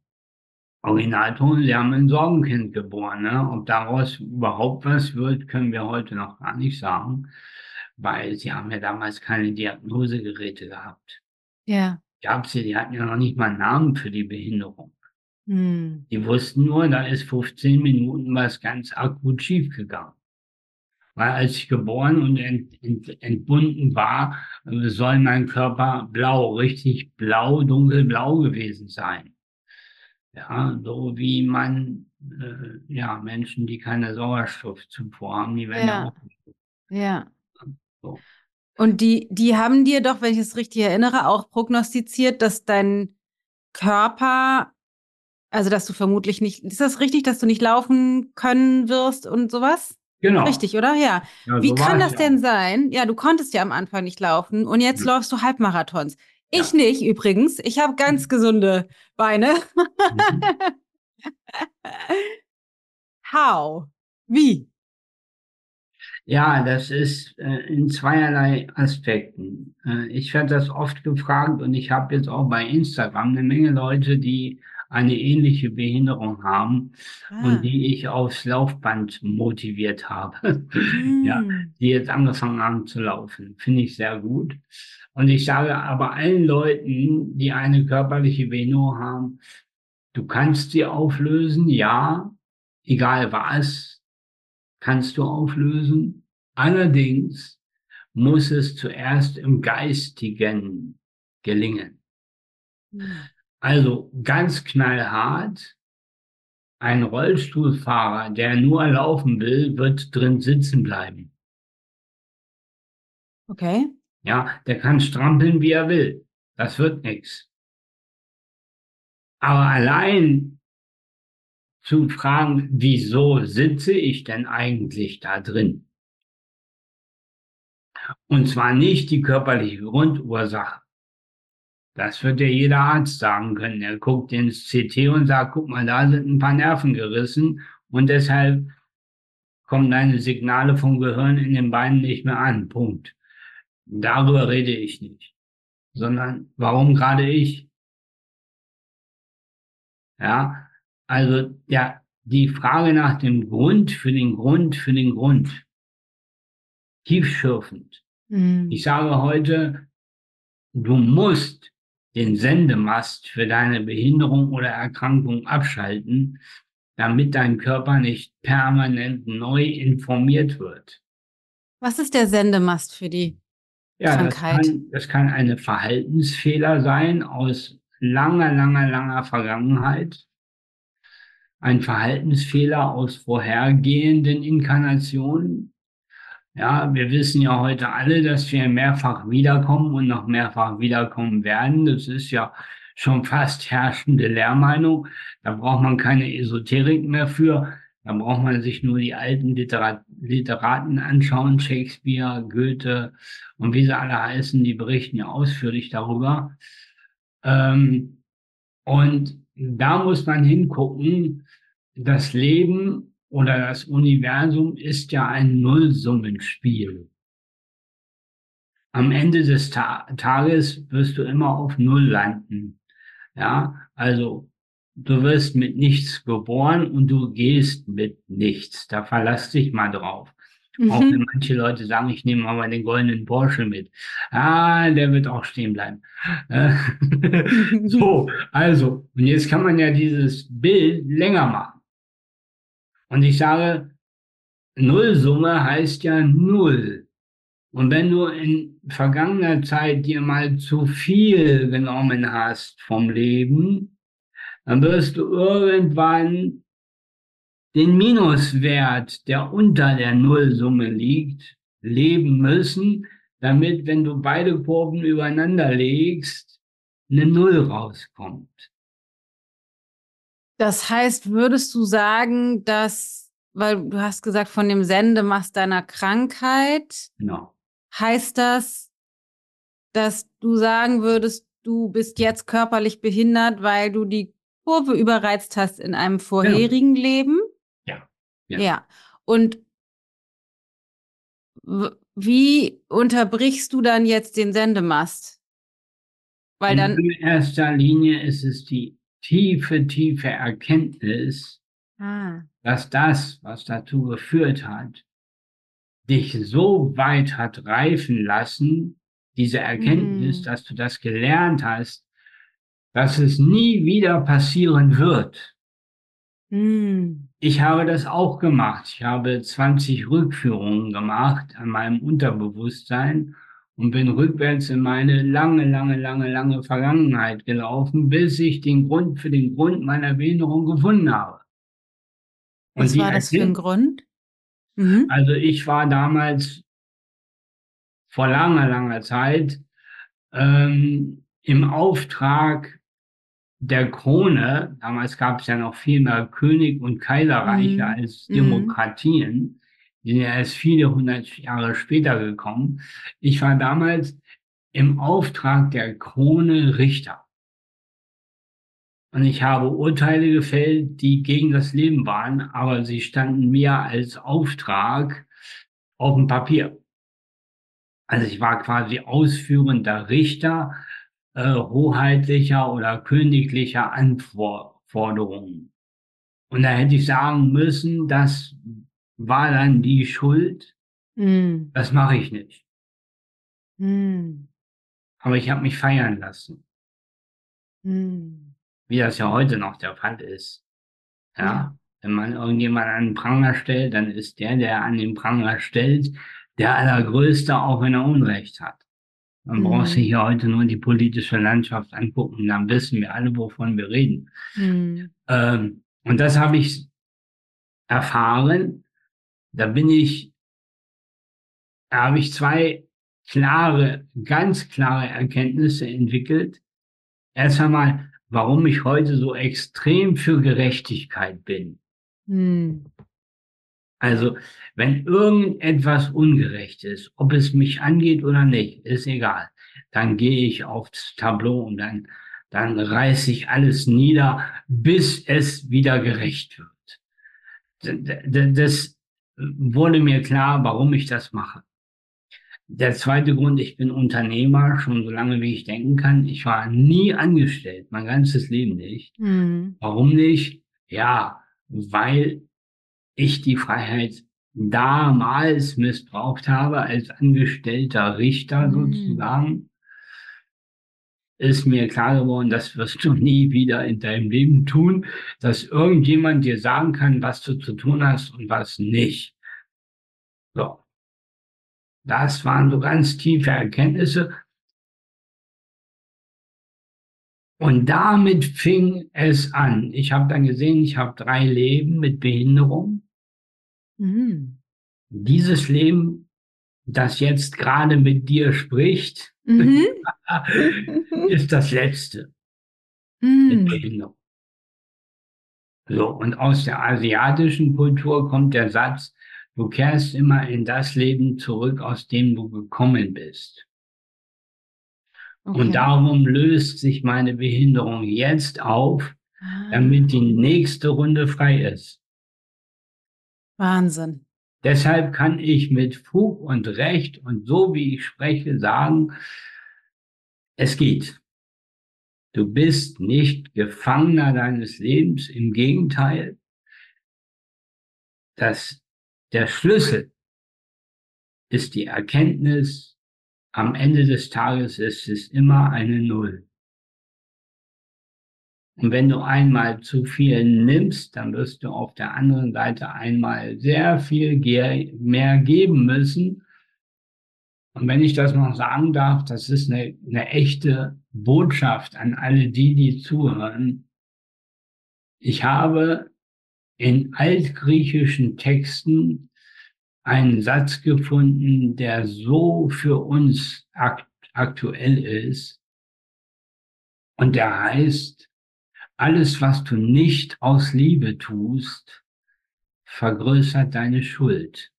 Originalton, sie haben ein Sorgenkind geboren. Ne? Ob daraus überhaupt was wird, können wir heute noch gar nicht sagen, weil sie haben ja damals keine Diagnosegeräte gehabt. Ja. Gab sie, die hatten ja noch nicht mal einen Namen für die Behinderung. Hm. Die wussten nur, da ist 15 Minuten was ganz akut schiefgegangen. Weil als ich geboren und ent, ent, entbunden war, soll mein Körper blau, richtig blau, dunkelblau gewesen sein. Ja, so wie man, äh, ja, Menschen, die keine Sauerstoffzufuhr haben, die werden ja, auch. Ja. So. Und die, die haben dir doch, wenn ich es richtig erinnere, auch prognostiziert, dass dein Körper also, dass du vermutlich nicht, ist das richtig, dass du nicht laufen können wirst und sowas? Genau. Richtig, oder? Ja. ja Wie so kann das denn sein? Ja, du konntest ja am Anfang nicht laufen und jetzt ja. läufst du Halbmarathons. Ich ja. nicht übrigens. Ich habe ganz mhm. gesunde Beine. Mhm. How? Wie? Ja, das ist äh, in zweierlei Aspekten. Äh, ich werde das oft gefragt und ich habe jetzt auch bei Instagram eine Menge Leute, die eine ähnliche Behinderung haben ah. und die ich aufs Laufband motiviert habe. Mm. ja, die jetzt angefangen haben zu laufen. Finde ich sehr gut. Und ich sage aber allen Leuten, die eine körperliche Behinderung haben, du kannst sie auflösen, ja, egal was, kannst du auflösen. Allerdings muss es zuerst im Geistigen gelingen. Mhm. Also ganz knallhart, ein Rollstuhlfahrer, der nur laufen will, wird drin sitzen bleiben. Okay. Ja, der kann strampeln, wie er will. Das wird nichts. Aber allein zu fragen, wieso sitze ich denn eigentlich da drin? Und zwar nicht die körperliche Grundursache. Das wird ja jeder Arzt sagen können. Er guckt ins CT und sagt, guck mal, da sind ein paar Nerven gerissen und deshalb kommen deine Signale vom Gehirn in den Beinen nicht mehr an. Punkt. Darüber rede ich nicht. Sondern warum gerade ich? Ja, also ja, die Frage nach dem Grund für den Grund für den Grund. Tiefschürfend. Mhm. Ich sage heute, du musst den Sendemast für deine Behinderung oder Erkrankung abschalten, damit dein Körper nicht permanent neu informiert wird. Was ist der Sendemast für die ja, Krankheit? Das kann, das kann eine Verhaltensfehler sein aus langer, langer, langer Vergangenheit. Ein Verhaltensfehler aus vorhergehenden Inkarnationen. Ja, wir wissen ja heute alle, dass wir mehrfach wiederkommen und noch mehrfach wiederkommen werden. Das ist ja schon fast herrschende Lehrmeinung. Da braucht man keine Esoterik mehr für. Da braucht man sich nur die alten Literat Literaten anschauen, Shakespeare, Goethe und wie sie alle heißen, die berichten ja ausführlich darüber. Ähm, und da muss man hingucken, das Leben oder das Universum ist ja ein Nullsummenspiel. Am Ende des Ta Tages wirst du immer auf Null landen. Ja, also du wirst mit nichts geboren und du gehst mit nichts. Da verlass dich mal drauf. Mhm. Auch wenn manche Leute sagen, ich nehme mal den goldenen Porsche mit. Ah, der wird auch stehen bleiben. so, also, und jetzt kann man ja dieses Bild länger machen. Und ich sage, Nullsumme heißt ja Null. Und wenn du in vergangener Zeit dir mal zu viel genommen hast vom Leben, dann wirst du irgendwann den Minuswert, der unter der Nullsumme liegt, leben müssen, damit, wenn du beide Kurven übereinander legst, eine Null rauskommt. Das heißt, würdest du sagen, dass, weil du hast gesagt, von dem Sendemast deiner Krankheit, genau. heißt das, dass du sagen würdest, du bist jetzt körperlich behindert, weil du die Kurve überreizt hast in einem vorherigen ja. Leben? Ja. Ja. ja. Und wie unterbrichst du dann jetzt den Sendemast? Weil dann in erster Linie ist es die tiefe, tiefe Erkenntnis, ah. dass das, was dazu geführt hat, dich so weit hat reifen lassen, diese Erkenntnis, mm. dass du das gelernt hast, dass es nie wieder passieren wird. Mm. Ich habe das auch gemacht. Ich habe 20 Rückführungen gemacht an meinem Unterbewusstsein und bin rückwärts in meine lange, lange, lange, lange Vergangenheit gelaufen, bis ich den Grund für den Grund meiner Behinderung gefunden habe. Und Was war das für ein Grund? Mhm. Also ich war damals vor langer, langer Zeit ähm, im Auftrag der Krone, damals gab es ja noch viel mehr König und Kaiserreiche mhm. als mhm. Demokratien, die sind ja erst viele hundert Jahre später gekommen. Ich war damals im Auftrag der Krone Richter. Und ich habe Urteile gefällt, die gegen das Leben waren, aber sie standen mir als Auftrag auf dem Papier. Also ich war quasi ausführender Richter äh, hoheitlicher oder königlicher Anforderungen. Und da hätte ich sagen müssen, das war dann die Schuld. Mm. Das mache ich nicht. Mm. Aber ich habe mich feiern lassen. Mm. Wie das ja heute noch der Fall ist. Ja? ja. Wenn man irgendjemand an den Pranger stellt, dann ist der, der an den Pranger stellt, der Allergrößte, auch wenn er Unrecht hat. Man braucht sich hier heute nur die politische Landschaft angucken, dann wissen wir alle, wovon wir reden. Ähm, und das habe ich erfahren. Da bin ich, da habe ich zwei klare, ganz klare Erkenntnisse entwickelt. Erst einmal, warum ich heute so extrem für Gerechtigkeit bin. Mhm. Also, wenn irgendetwas ungerecht ist, ob es mich angeht oder nicht, ist egal. Dann gehe ich aufs Tableau und dann, dann reiße ich alles nieder, bis es wieder gerecht wird. Das wurde mir klar, warum ich das mache. Der zweite Grund, ich bin Unternehmer, schon so lange wie ich denken kann. Ich war nie angestellt, mein ganzes Leben nicht. Mhm. Warum nicht? Ja, weil ich die Freiheit damals missbraucht habe als angestellter Richter mhm. Ist mir klar geworden, das wirst du nie wieder in deinem Leben tun, dass irgendjemand dir sagen kann, was du zu tun hast und was nicht. So. Das waren so ganz tiefe Erkenntnisse. Und damit fing es an. Ich habe dann gesehen, ich habe drei Leben mit Behinderung. Mhm. Dieses Leben, das jetzt gerade mit dir spricht, mhm. ist das letzte mhm. mit Behinderung. So, und aus der asiatischen Kultur kommt der Satz, du kehrst immer in das Leben zurück, aus dem du gekommen bist. Okay. Und darum löst sich meine Behinderung jetzt auf, ah. damit die nächste Runde frei ist. Wahnsinn. Deshalb kann ich mit Fug und Recht und so wie ich spreche sagen, es geht. Du bist nicht Gefangener deines Lebens, im Gegenteil. Das, der Schlüssel ist die Erkenntnis, am Ende des Tages ist es immer eine Null. Und wenn du einmal zu viel nimmst, dann wirst du auf der anderen Seite einmal sehr viel mehr geben müssen. Und wenn ich das noch sagen darf, das ist eine, eine echte Botschaft an alle die, die zuhören. Ich habe in altgriechischen Texten einen Satz gefunden, der so für uns akt aktuell ist. Und der heißt, alles, was du nicht aus Liebe tust, vergrößert deine Schuld.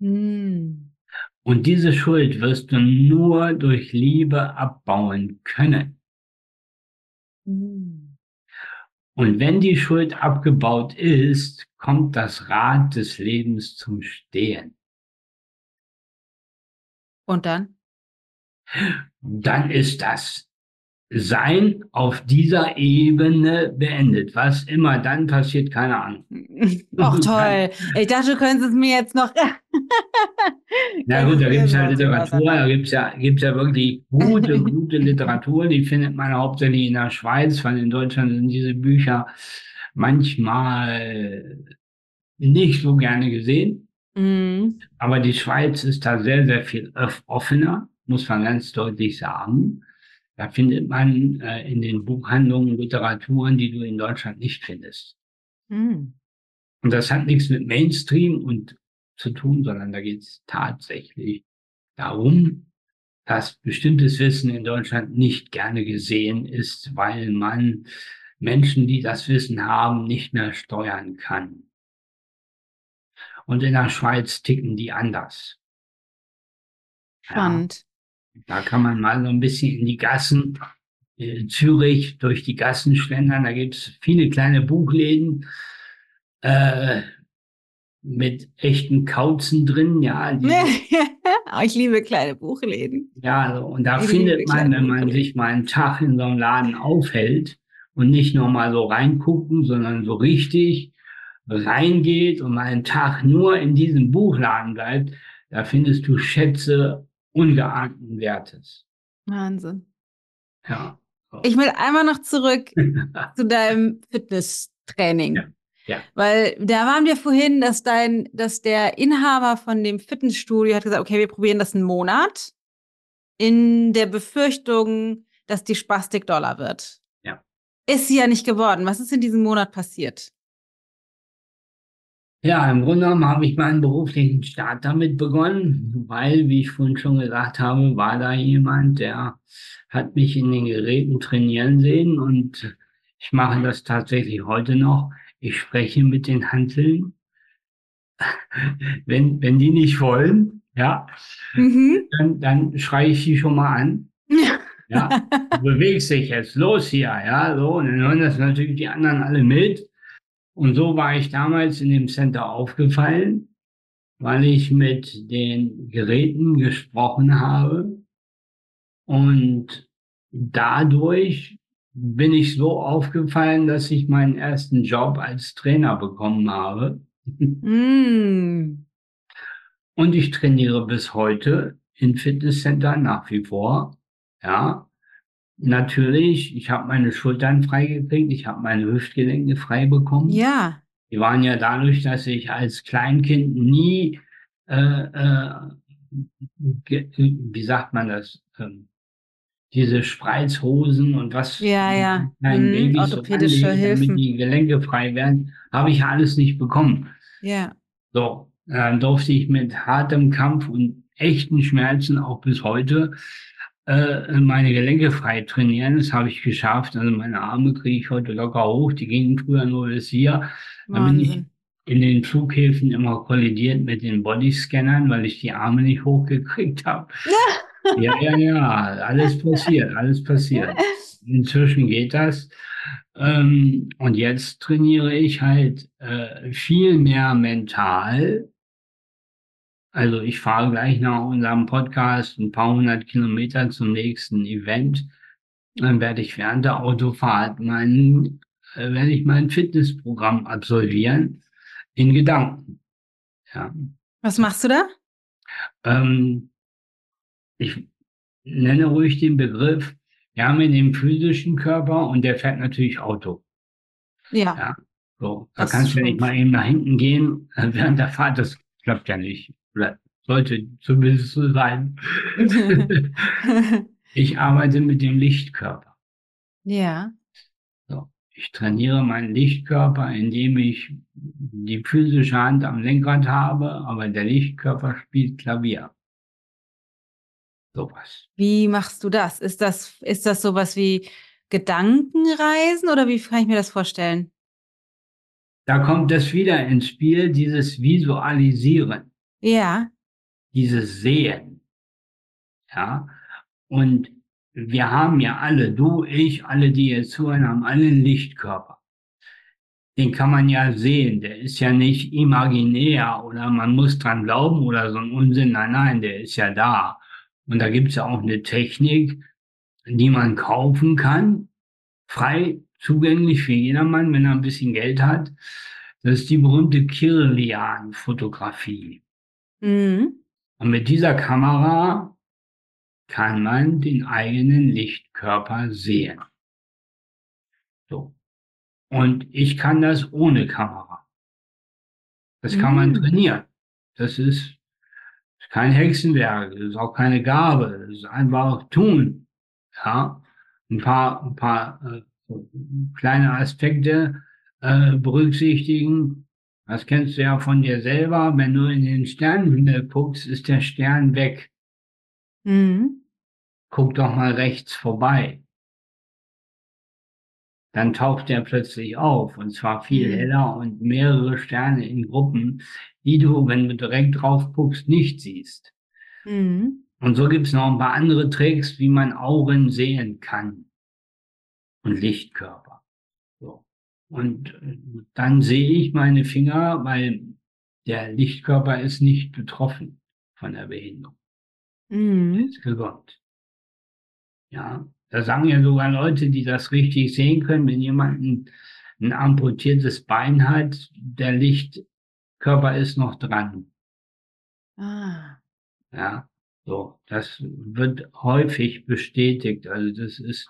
Hm. Und diese Schuld wirst du nur durch Liebe abbauen können. Hm. Und wenn die Schuld abgebaut ist, kommt das Rad des Lebens zum Stehen. Und dann? Dann ist das sein auf dieser Ebene beendet. Was immer dann passiert, keine Ahnung. Ach toll. Ich dachte, du könntest es mir jetzt noch. Na gut, da gibt es ja Literatur, da gibt es ja, gibt's ja wirklich gute, gute Literatur. Die findet man hauptsächlich in der Schweiz, weil in Deutschland sind diese Bücher manchmal nicht so gerne gesehen. Mhm. Aber die Schweiz ist da sehr, sehr viel offener, muss man ganz deutlich sagen. Da findet man äh, in den Buchhandlungen Literaturen, die du in Deutschland nicht findest. Mhm. Und das hat nichts mit Mainstream und zu tun, sondern da geht es tatsächlich darum, dass bestimmtes Wissen in Deutschland nicht gerne gesehen ist, weil man Menschen, die das Wissen haben, nicht mehr steuern kann. Und in der Schweiz ticken die anders. Spannend. Da kann man mal so ein bisschen in die Gassen, äh, Zürich, durch die Gassen schlendern. Da gibt es viele kleine Buchläden äh, mit echten Kauzen drin. Ja, ich liebe kleine Buchläden. Ja, also, und da ich findet man, wenn man sich mal einen Tag in so einem Laden aufhält und nicht nur mal so reingucken, sondern so richtig reingeht und mal einen Tag nur in diesem Buchladen bleibt, da findest du Schätze ungeahnten Wertes. Wahnsinn. Ja. So. Ich will einmal noch zurück zu deinem Fitnesstraining. Ja. Ja. Weil da waren wir vorhin, dass dein, dass der Inhaber von dem Fitnessstudio hat gesagt, okay, wir probieren das einen Monat in der Befürchtung, dass die Spastik doller wird. Ja. Ist sie ja nicht geworden. Was ist in diesem Monat passiert? Ja, im Grunde genommen habe ich meinen beruflichen Start damit begonnen, weil, wie ich vorhin schon gesagt habe, war da jemand, der hat mich in den Geräten trainieren sehen und ich mache das tatsächlich heute noch. Ich spreche mit den Hanteln. wenn, wenn die nicht wollen, ja, mhm. dann, dann schreie ich die schon mal an. Ja. Ja, du bewegst dich jetzt los hier, ja, so, und dann hören das natürlich die anderen alle mit. Und so war ich damals in dem Center aufgefallen, weil ich mit den Geräten gesprochen habe. Und dadurch bin ich so aufgefallen, dass ich meinen ersten Job als Trainer bekommen habe. Mm. Und ich trainiere bis heute in Fitnesscenter nach wie vor. Ja, Natürlich, ich habe meine Schultern freigekriegt, ich habe meine Hüftgelenke frei bekommen. Ja. Die waren ja dadurch, dass ich als Kleinkind nie, äh, äh, wie sagt man das, ähm, diese Spreizhosen und was ja, ja. kleinen mhm, Babys orthopädische so anlegen, damit die Gelenke frei werden, habe ich alles nicht bekommen. Ja. So, dann durfte ich mit hartem Kampf und echten Schmerzen auch bis heute äh, meine Gelenke frei trainieren. Das habe ich geschafft. Also meine Arme kriege ich heute locker hoch. Die gingen früher nur bis hier. Ich in den Flughäfen immer kollidiert mit den Bodyscannern, weil ich die Arme nicht hochgekriegt habe. ja, ja, ja. Alles passiert, alles passiert. Inzwischen geht das. Ähm, und jetzt trainiere ich halt äh, viel mehr mental also ich fahre gleich nach unserem Podcast ein paar hundert Kilometer zum nächsten Event. Dann werde ich während der Autofahrt mein, äh, werde ich mein Fitnessprogramm absolvieren in Gedanken. Ja. Was machst du da? Ähm, ich nenne ruhig den Begriff, Ja, mit dem physischen Körper und der fährt natürlich Auto. Ja. ja so, da kannst du ja nicht mal eben nach hinten gehen äh, während der Fahrt. Das klappt ja nicht. Oder sollte zumindest so sein. ich arbeite mit dem Lichtkörper. Ja. So, ich trainiere meinen Lichtkörper, indem ich die physische Hand am Lenkrad habe, aber der Lichtkörper spielt Klavier. Sowas. Wie machst du das? Ist das, ist das sowas wie Gedankenreisen oder wie kann ich mir das vorstellen? Da kommt das wieder ins Spiel, dieses Visualisieren. Ja. Dieses Sehen. Ja. Und wir haben ja alle, du, ich, alle, die jetzt zuhören, haben alle einen Lichtkörper. Den kann man ja sehen. Der ist ja nicht imaginär oder man muss dran glauben oder so ein Unsinn. Nein, nein, der ist ja da. Und da gibt es ja auch eine Technik, die man kaufen kann, frei zugänglich für jedermann, wenn er ein bisschen Geld hat. Das ist die berühmte Kirlian-Fotografie. Mhm. Und mit dieser Kamera kann man den eigenen Lichtkörper sehen. So. Und ich kann das ohne Kamera. Das kann man mhm. trainieren. Das ist kein Hexenwerk, das ist auch keine Gabe, das ist einfach tun. Ja, ein paar, ein paar äh, kleine Aspekte äh, berücksichtigen. Das kennst du ja von dir selber. Wenn du in den Sternenhimmel guckst, ist der Stern weg. Mhm. Guck doch mal rechts vorbei. Dann taucht der plötzlich auf und zwar viel mhm. heller und mehrere Sterne in Gruppen, die du, wenn du direkt drauf guckst, nicht siehst. Mhm. Und so gibt es noch ein paar andere Tricks, wie man Augen sehen kann und Lichtkörper. Und äh, dann sehe ich meine Finger, weil der Lichtkörper ist nicht betroffen von der Behinderung. Mhm. Der ist gesund. Ja, da sagen ja sogar Leute, die das richtig sehen können, wenn jemand ein, ein amputiertes Bein hat, der Lichtkörper ist noch dran. Ah. Ja, so, das wird häufig bestätigt. Also das ist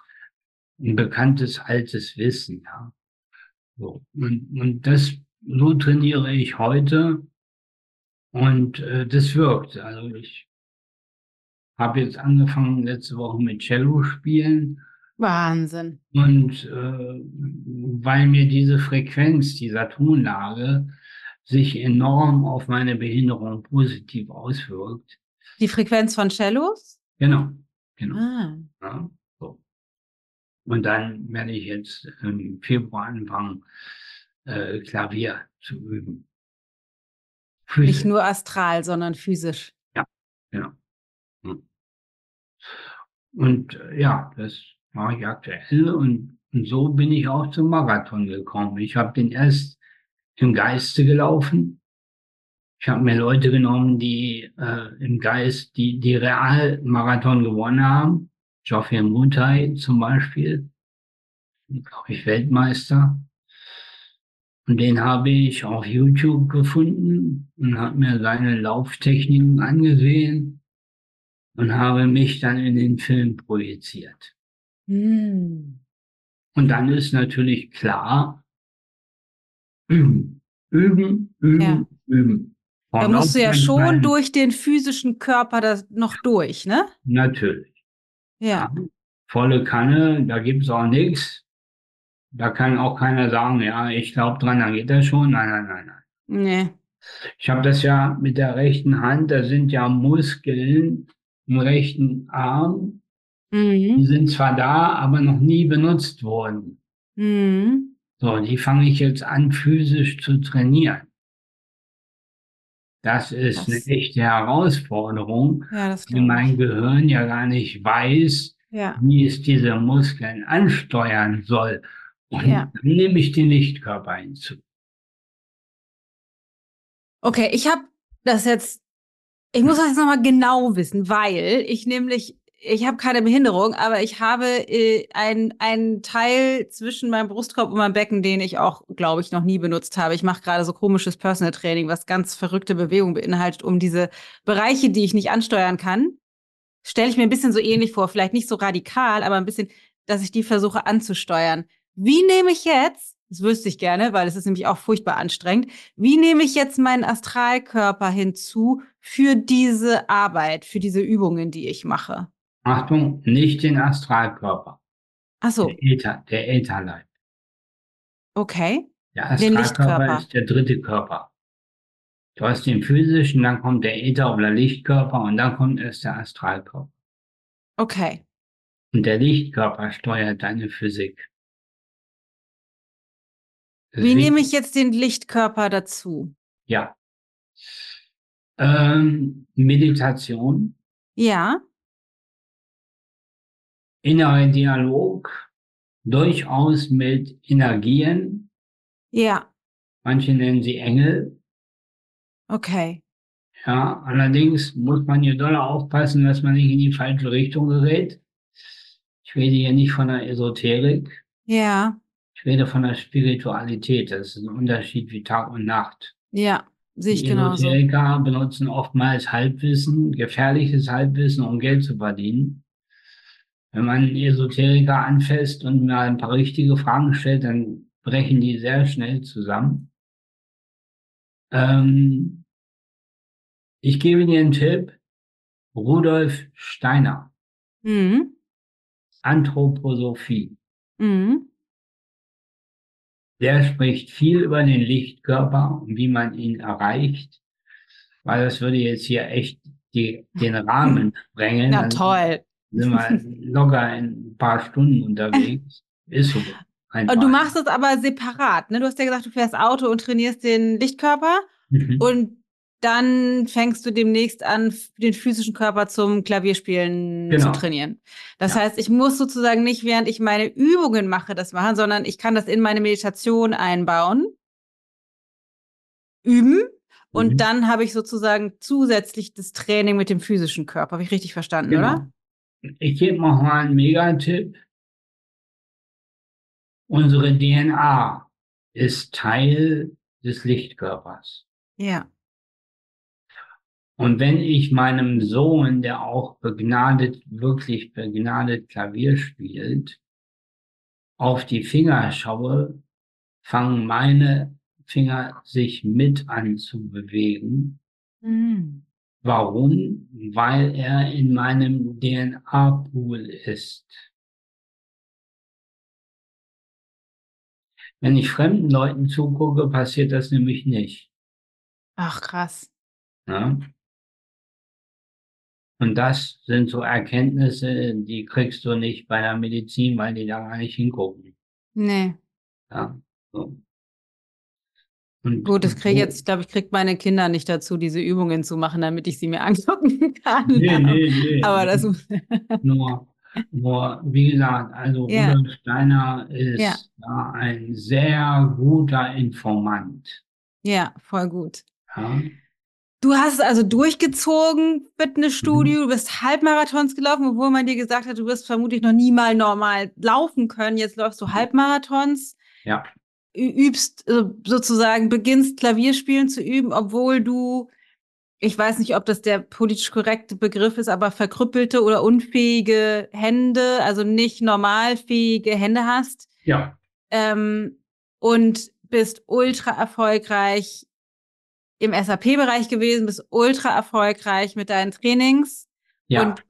ein bekanntes altes Wissen, ja. So, und, und das, so trainiere ich heute und äh, das wirkt. Also ich habe jetzt angefangen letzte Woche mit Cello spielen. Wahnsinn. Und äh, weil mir diese Frequenz dieser Tonlage sich enorm auf meine Behinderung positiv auswirkt. Die Frequenz von Cellos? Genau, genau. Ah. Ja. Und dann werde ich jetzt im Februar anfangen, äh, Klavier zu üben. Physisch. Nicht nur astral, sondern physisch. Ja, genau. Und äh, ja, das mache ich aktuell und, und so bin ich auch zum Marathon gekommen. Ich habe den erst im Geiste gelaufen. Ich habe mir Leute genommen, die äh, im Geist, die, die real Marathon gewonnen haben. Geoffrey Mutai zum Beispiel, glaube ich, Weltmeister. Und den habe ich auf YouTube gefunden und habe mir seine Lauftechniken angesehen und habe mich dann in den Film projiziert. Mm. Und dann ist natürlich klar, üben, üben, üben, ja. üben. Und da musst du ja schon durch den physischen Körper das noch durch, ne? Natürlich. Ja. volle Kanne, da gibt es auch nichts. Da kann auch keiner sagen, ja, ich glaube dran, dann geht das schon. Nein, nein, nein, nein. Nee. Ich habe das ja mit der rechten Hand, da sind ja Muskeln, im rechten Arm. Mhm. Die sind zwar da, aber noch nie benutzt worden. Mhm. So, die fange ich jetzt an, physisch zu trainieren. Das ist das, eine echte Herausforderung, ja, weil mein Gehirn ja gar nicht weiß, ja. wie es diese Muskeln ansteuern soll. Und ja. dann nehme ich den Lichtkörper hinzu. Okay, ich habe das jetzt ich muss das jetzt nochmal genau wissen, weil ich nämlich, ich habe keine Behinderung, aber ich habe äh, einen Teil zwischen meinem Brustkorb und meinem Becken, den ich auch, glaube ich, noch nie benutzt habe. Ich mache gerade so komisches Personal Training, was ganz verrückte Bewegungen beinhaltet, um diese Bereiche, die ich nicht ansteuern kann, stelle ich mir ein bisschen so ähnlich vor. Vielleicht nicht so radikal, aber ein bisschen, dass ich die versuche anzusteuern. Wie nehme ich jetzt, das wüsste ich gerne, weil es ist nämlich auch furchtbar anstrengend, wie nehme ich jetzt meinen Astralkörper hinzu für diese Arbeit, für diese Übungen, die ich mache? Achtung, nicht den Astralkörper. Ach so. Der, Äther, der Ätherleib. Okay. Der Astralkörper ist der dritte Körper. Du hast den physischen, dann kommt der Äther- oder Lichtkörper und dann kommt erst der Astralkörper. Okay. Und der Lichtkörper steuert deine Physik. Deswegen, Wie nehme ich jetzt den Lichtkörper dazu? Ja. Ähm, Meditation. Ja. Innerer Dialog. Durchaus mit Energien. Ja. Manche nennen sie Engel. Okay. Ja, allerdings muss man hier doll aufpassen, dass man nicht in die falsche Richtung gerät. Ich rede hier nicht von der Esoterik. Ja. Ich rede von der Spiritualität. Das ist ein Unterschied wie Tag und Nacht. Ja, sehe ich die genauso. Esoteriker benutzen oftmals Halbwissen, gefährliches Halbwissen, um Geld zu verdienen. Wenn man einen Esoteriker anfasst und mal ein paar richtige Fragen stellt, dann brechen die sehr schnell zusammen. Ähm, ich gebe dir einen Tipp. Rudolf Steiner. Mhm. Anthroposophie. Mhm. Der spricht viel über den Lichtkörper und wie man ihn erreicht, weil das würde jetzt hier echt die, den Rahmen sprengen. Na toll. Sind wir locker in ein paar Stunden unterwegs. Ist so. Und du machst es aber separat, ne? Du hast ja gesagt, du fährst Auto und trainierst den Lichtkörper mhm. und dann fängst du demnächst an, den physischen Körper zum Klavierspielen genau. zu trainieren. Das ja. heißt, ich muss sozusagen nicht, während ich meine Übungen mache, das machen, sondern ich kann das in meine Meditation einbauen, üben und mhm. dann habe ich sozusagen zusätzlich das Training mit dem physischen Körper. Habe ich richtig verstanden, genau. oder? Ich gebe noch mal einen Megatipp. Unsere DNA ist Teil des Lichtkörpers. Ja. Und wenn ich meinem Sohn, der auch begnadet, wirklich begnadet Klavier spielt, auf die Finger schaue, fangen meine Finger sich mit an zu bewegen. Mhm. Warum? Weil er in meinem DNA-Pool ist. Wenn ich fremden Leuten zugucke, passiert das nämlich nicht. Ach, krass. Ja? Und das sind so Erkenntnisse, die kriegst du nicht bei der Medizin, weil die da gar nicht hingucken. Nee. Ja, so. Und Gut, das kriege jetzt, ich glaube, ich kriege meine Kinder nicht dazu, diese Übungen zu machen, damit ich sie mir angucken kann. Nee, nee, nee. Aber das nur, nur, wie gesagt, also ja. Rudolf Steiner ist ja. ja. ein sehr guter Informant. Ja, voll gut. Ja. Du hast es also durchgezogen, Fitnessstudio, mhm. du bist Halbmarathons gelaufen, obwohl man dir gesagt hat, du wirst vermutlich noch nie mal normal laufen können. Jetzt läufst du mhm. Halbmarathons. Ja. Übst äh, sozusagen, beginnst Klavierspielen zu üben, obwohl du, ich weiß nicht, ob das der politisch korrekte Begriff ist, aber verkrüppelte oder unfähige Hände, also nicht normalfähige Hände hast. Ja. Ähm, und bist ultra erfolgreich im SAP-Bereich gewesen, bist ultra erfolgreich mit deinen Trainings. Ja. Und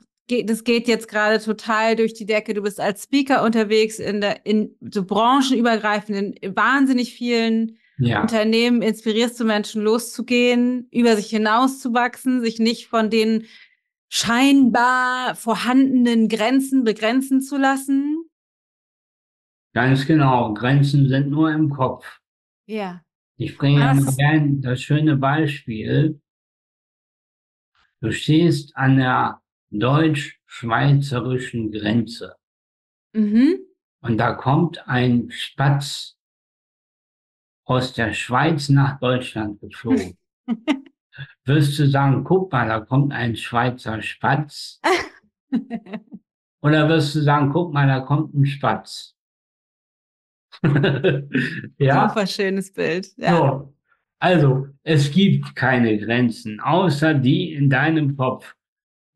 das geht jetzt gerade total durch die Decke. Du bist als Speaker unterwegs in der, in so branchenübergreifenden, wahnsinnig vielen ja. Unternehmen inspirierst du Menschen loszugehen, über sich hinauszuwachsen, sich nicht von den scheinbar vorhandenen Grenzen begrenzen zu lassen. Ganz genau. Grenzen sind nur im Kopf. Ja. Ich bringe ja mal gern das schöne Beispiel. Du stehst an der deutsch-schweizerischen Grenze. Mhm. Und da kommt ein Spatz aus der Schweiz nach Deutschland geflogen. Wirst du sagen, guck mal, da kommt ein Schweizer Spatz? Oder wirst du sagen, guck mal, da kommt ein Spatz? ja. Super schönes Bild. Ja. So. Also, es gibt keine Grenzen, außer die in deinem Kopf.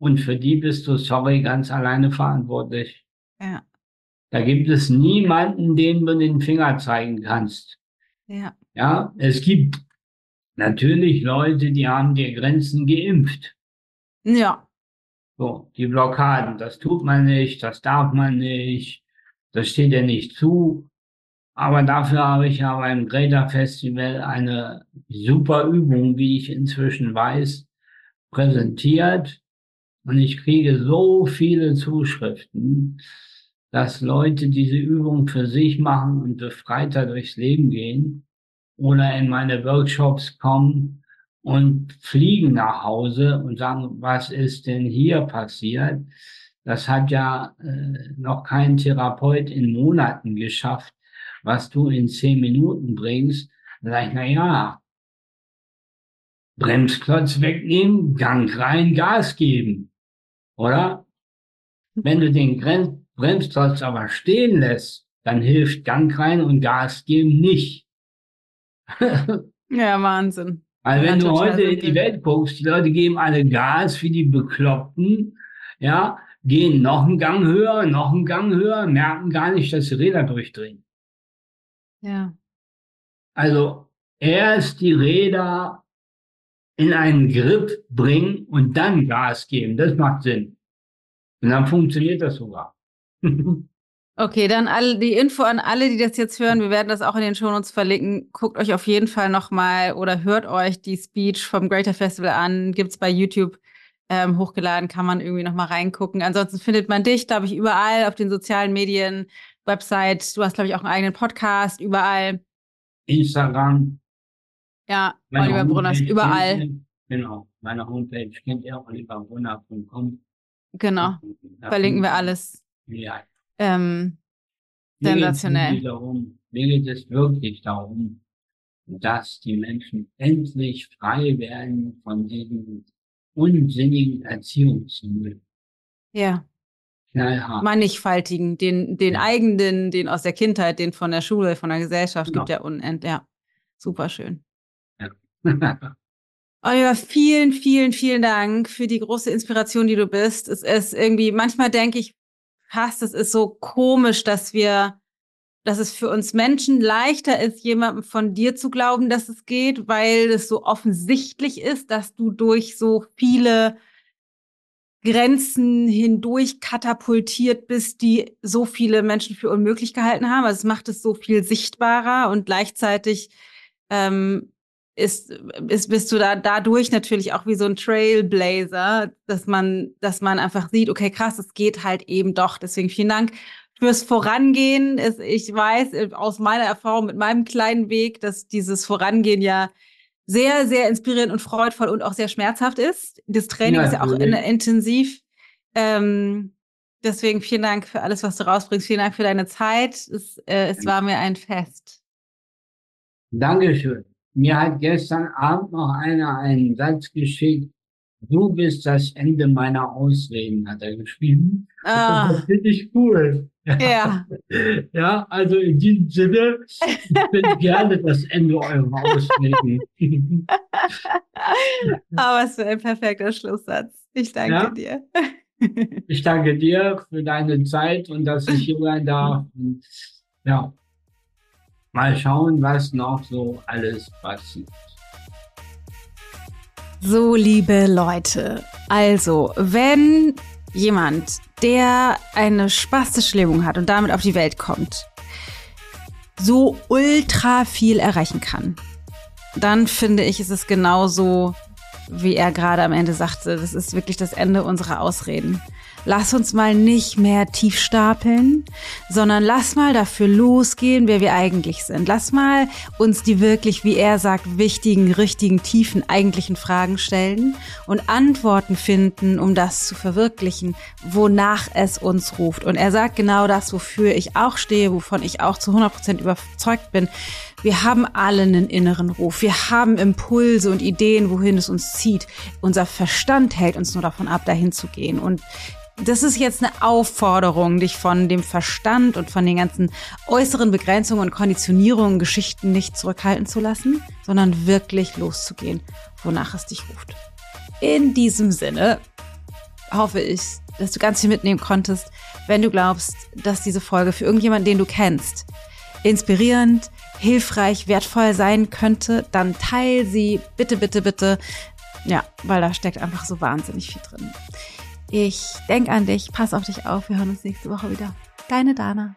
Und für die bist du, sorry, ganz alleine verantwortlich. Ja. Da gibt es niemanden, dem du den Finger zeigen kannst. Ja. Ja, es gibt natürlich Leute, die haben dir Grenzen geimpft. Ja. So, die Blockaden, das tut man nicht, das darf man nicht, das steht ja nicht zu. Aber dafür habe ich ja beim Greater Festival eine super Übung, wie ich inzwischen weiß, präsentiert. Und ich kriege so viele Zuschriften, dass Leute diese Übung für sich machen und befreiter durchs Leben gehen oder in meine Workshops kommen und fliegen nach Hause und sagen, was ist denn hier passiert? Das hat ja äh, noch kein Therapeut in Monaten geschafft, was du in zehn Minuten bringst. Sag ich, na ja, Bremsklotz wegnehmen, Gang rein, Gas geben, oder? Wenn du den Bremsklotz aber stehen lässt, dann hilft Gang rein und Gas geben nicht. ja, Wahnsinn. Also wenn ja, du heute in die Welt guckst, die Leute geben alle Gas wie die Bekloppten, ja, gehen noch einen Gang höher, noch einen Gang höher, merken gar nicht, dass die Räder durchdrehen. Ja. Also erst die Räder in einen Grip bringen und dann Gas geben. Das macht Sinn. Und dann funktioniert das sogar. Okay, dann alle, die Info an alle, die das jetzt hören. Wir werden das auch in den Shownotes verlinken. Guckt euch auf jeden Fall nochmal oder hört euch die Speech vom Greater Festival an. Gibt's bei YouTube ähm, hochgeladen, kann man irgendwie nochmal reingucken. Ansonsten findet man dich, glaube ich, überall auf den sozialen Medien, Website. Du hast, glaube ich, auch einen eigenen Podcast, überall. Instagram. Ja, meine Oliver Brunners, überall. genau, meine Homepage kennt ihr, oliverbrunner.com. Genau, verlinken wir alles. Ja. Ähm, sensationell. Darum, mir geht es wirklich darum, dass die Menschen endlich frei werden von diesen unsinnigen Erziehungsmüll. Ja. Knallhart. Mannigfaltigen, den, den ja. eigenen, den aus der Kindheit, den von der Schule, von der Gesellschaft, genau. gibt ja unend, ja. Super schön. Oliver, vielen, vielen, vielen Dank für die große Inspiration, die du bist. Es ist irgendwie, manchmal denke ich, fast, es ist so komisch, dass wir, dass es für uns Menschen leichter ist, jemandem von dir zu glauben, dass es geht, weil es so offensichtlich ist, dass du durch so viele Grenzen hindurch katapultiert bist, die so viele Menschen für unmöglich gehalten haben. Also es macht es so viel sichtbarer und gleichzeitig ähm, ist, ist, bist du da dadurch natürlich auch wie so ein Trailblazer, dass man, dass man einfach sieht, okay, krass, es geht halt eben doch. Deswegen vielen Dank fürs Vorangehen. Ich weiß aus meiner Erfahrung mit meinem kleinen Weg, dass dieses Vorangehen ja sehr, sehr inspirierend und freudvoll und auch sehr schmerzhaft ist. Das Training ja, ist ja auch in, intensiv. Ähm, deswegen vielen Dank für alles, was du rausbringst. Vielen Dank für deine Zeit. Es, äh, es war mir ein Fest. Dankeschön. Mir hat gestern Abend noch einer einen Satz geschickt. Du bist das Ende meiner Ausreden, hat er geschrieben. Ah. Das finde ich cool. Ja. Ja, also in diesem Sinne, ich bin gerne das Ende eurer Ausreden. Aber es ist ein perfekter Schlusssatz. Ich danke ja? dir. Ich danke dir für deine Zeit und dass ich hier sein darf. Und, ja, mal schauen, was noch so alles passiert. So, liebe Leute, also, wenn jemand, der eine spastische Lähmung hat und damit auf die Welt kommt, so ultra viel erreichen kann, dann finde ich, ist es genauso, wie er gerade am Ende sagte, das ist wirklich das Ende unserer Ausreden lass uns mal nicht mehr tief stapeln, sondern lass mal dafür losgehen, wer wir eigentlich sind. Lass mal uns die wirklich, wie er sagt, wichtigen, richtigen, tiefen, eigentlichen Fragen stellen und Antworten finden, um das zu verwirklichen, wonach es uns ruft. Und er sagt genau das, wofür ich auch stehe, wovon ich auch zu 100 Prozent überzeugt bin. Wir haben alle einen inneren Ruf. Wir haben Impulse und Ideen, wohin es uns zieht. Unser Verstand hält uns nur davon ab, dahin zu gehen. Und das ist jetzt eine Aufforderung, dich von dem Verstand und von den ganzen äußeren Begrenzungen und Konditionierungen, Geschichten nicht zurückhalten zu lassen, sondern wirklich loszugehen, wonach es dich ruft. In diesem Sinne, hoffe ich, dass du ganz viel mitnehmen konntest. Wenn du glaubst, dass diese Folge für irgendjemanden, den du kennst, inspirierend, hilfreich, wertvoll sein könnte, dann teil sie bitte, bitte, bitte. Ja, weil da steckt einfach so wahnsinnig viel drin. Ich denke an dich, pass auf dich auf, wir hören uns nächste Woche wieder. Deine Dana.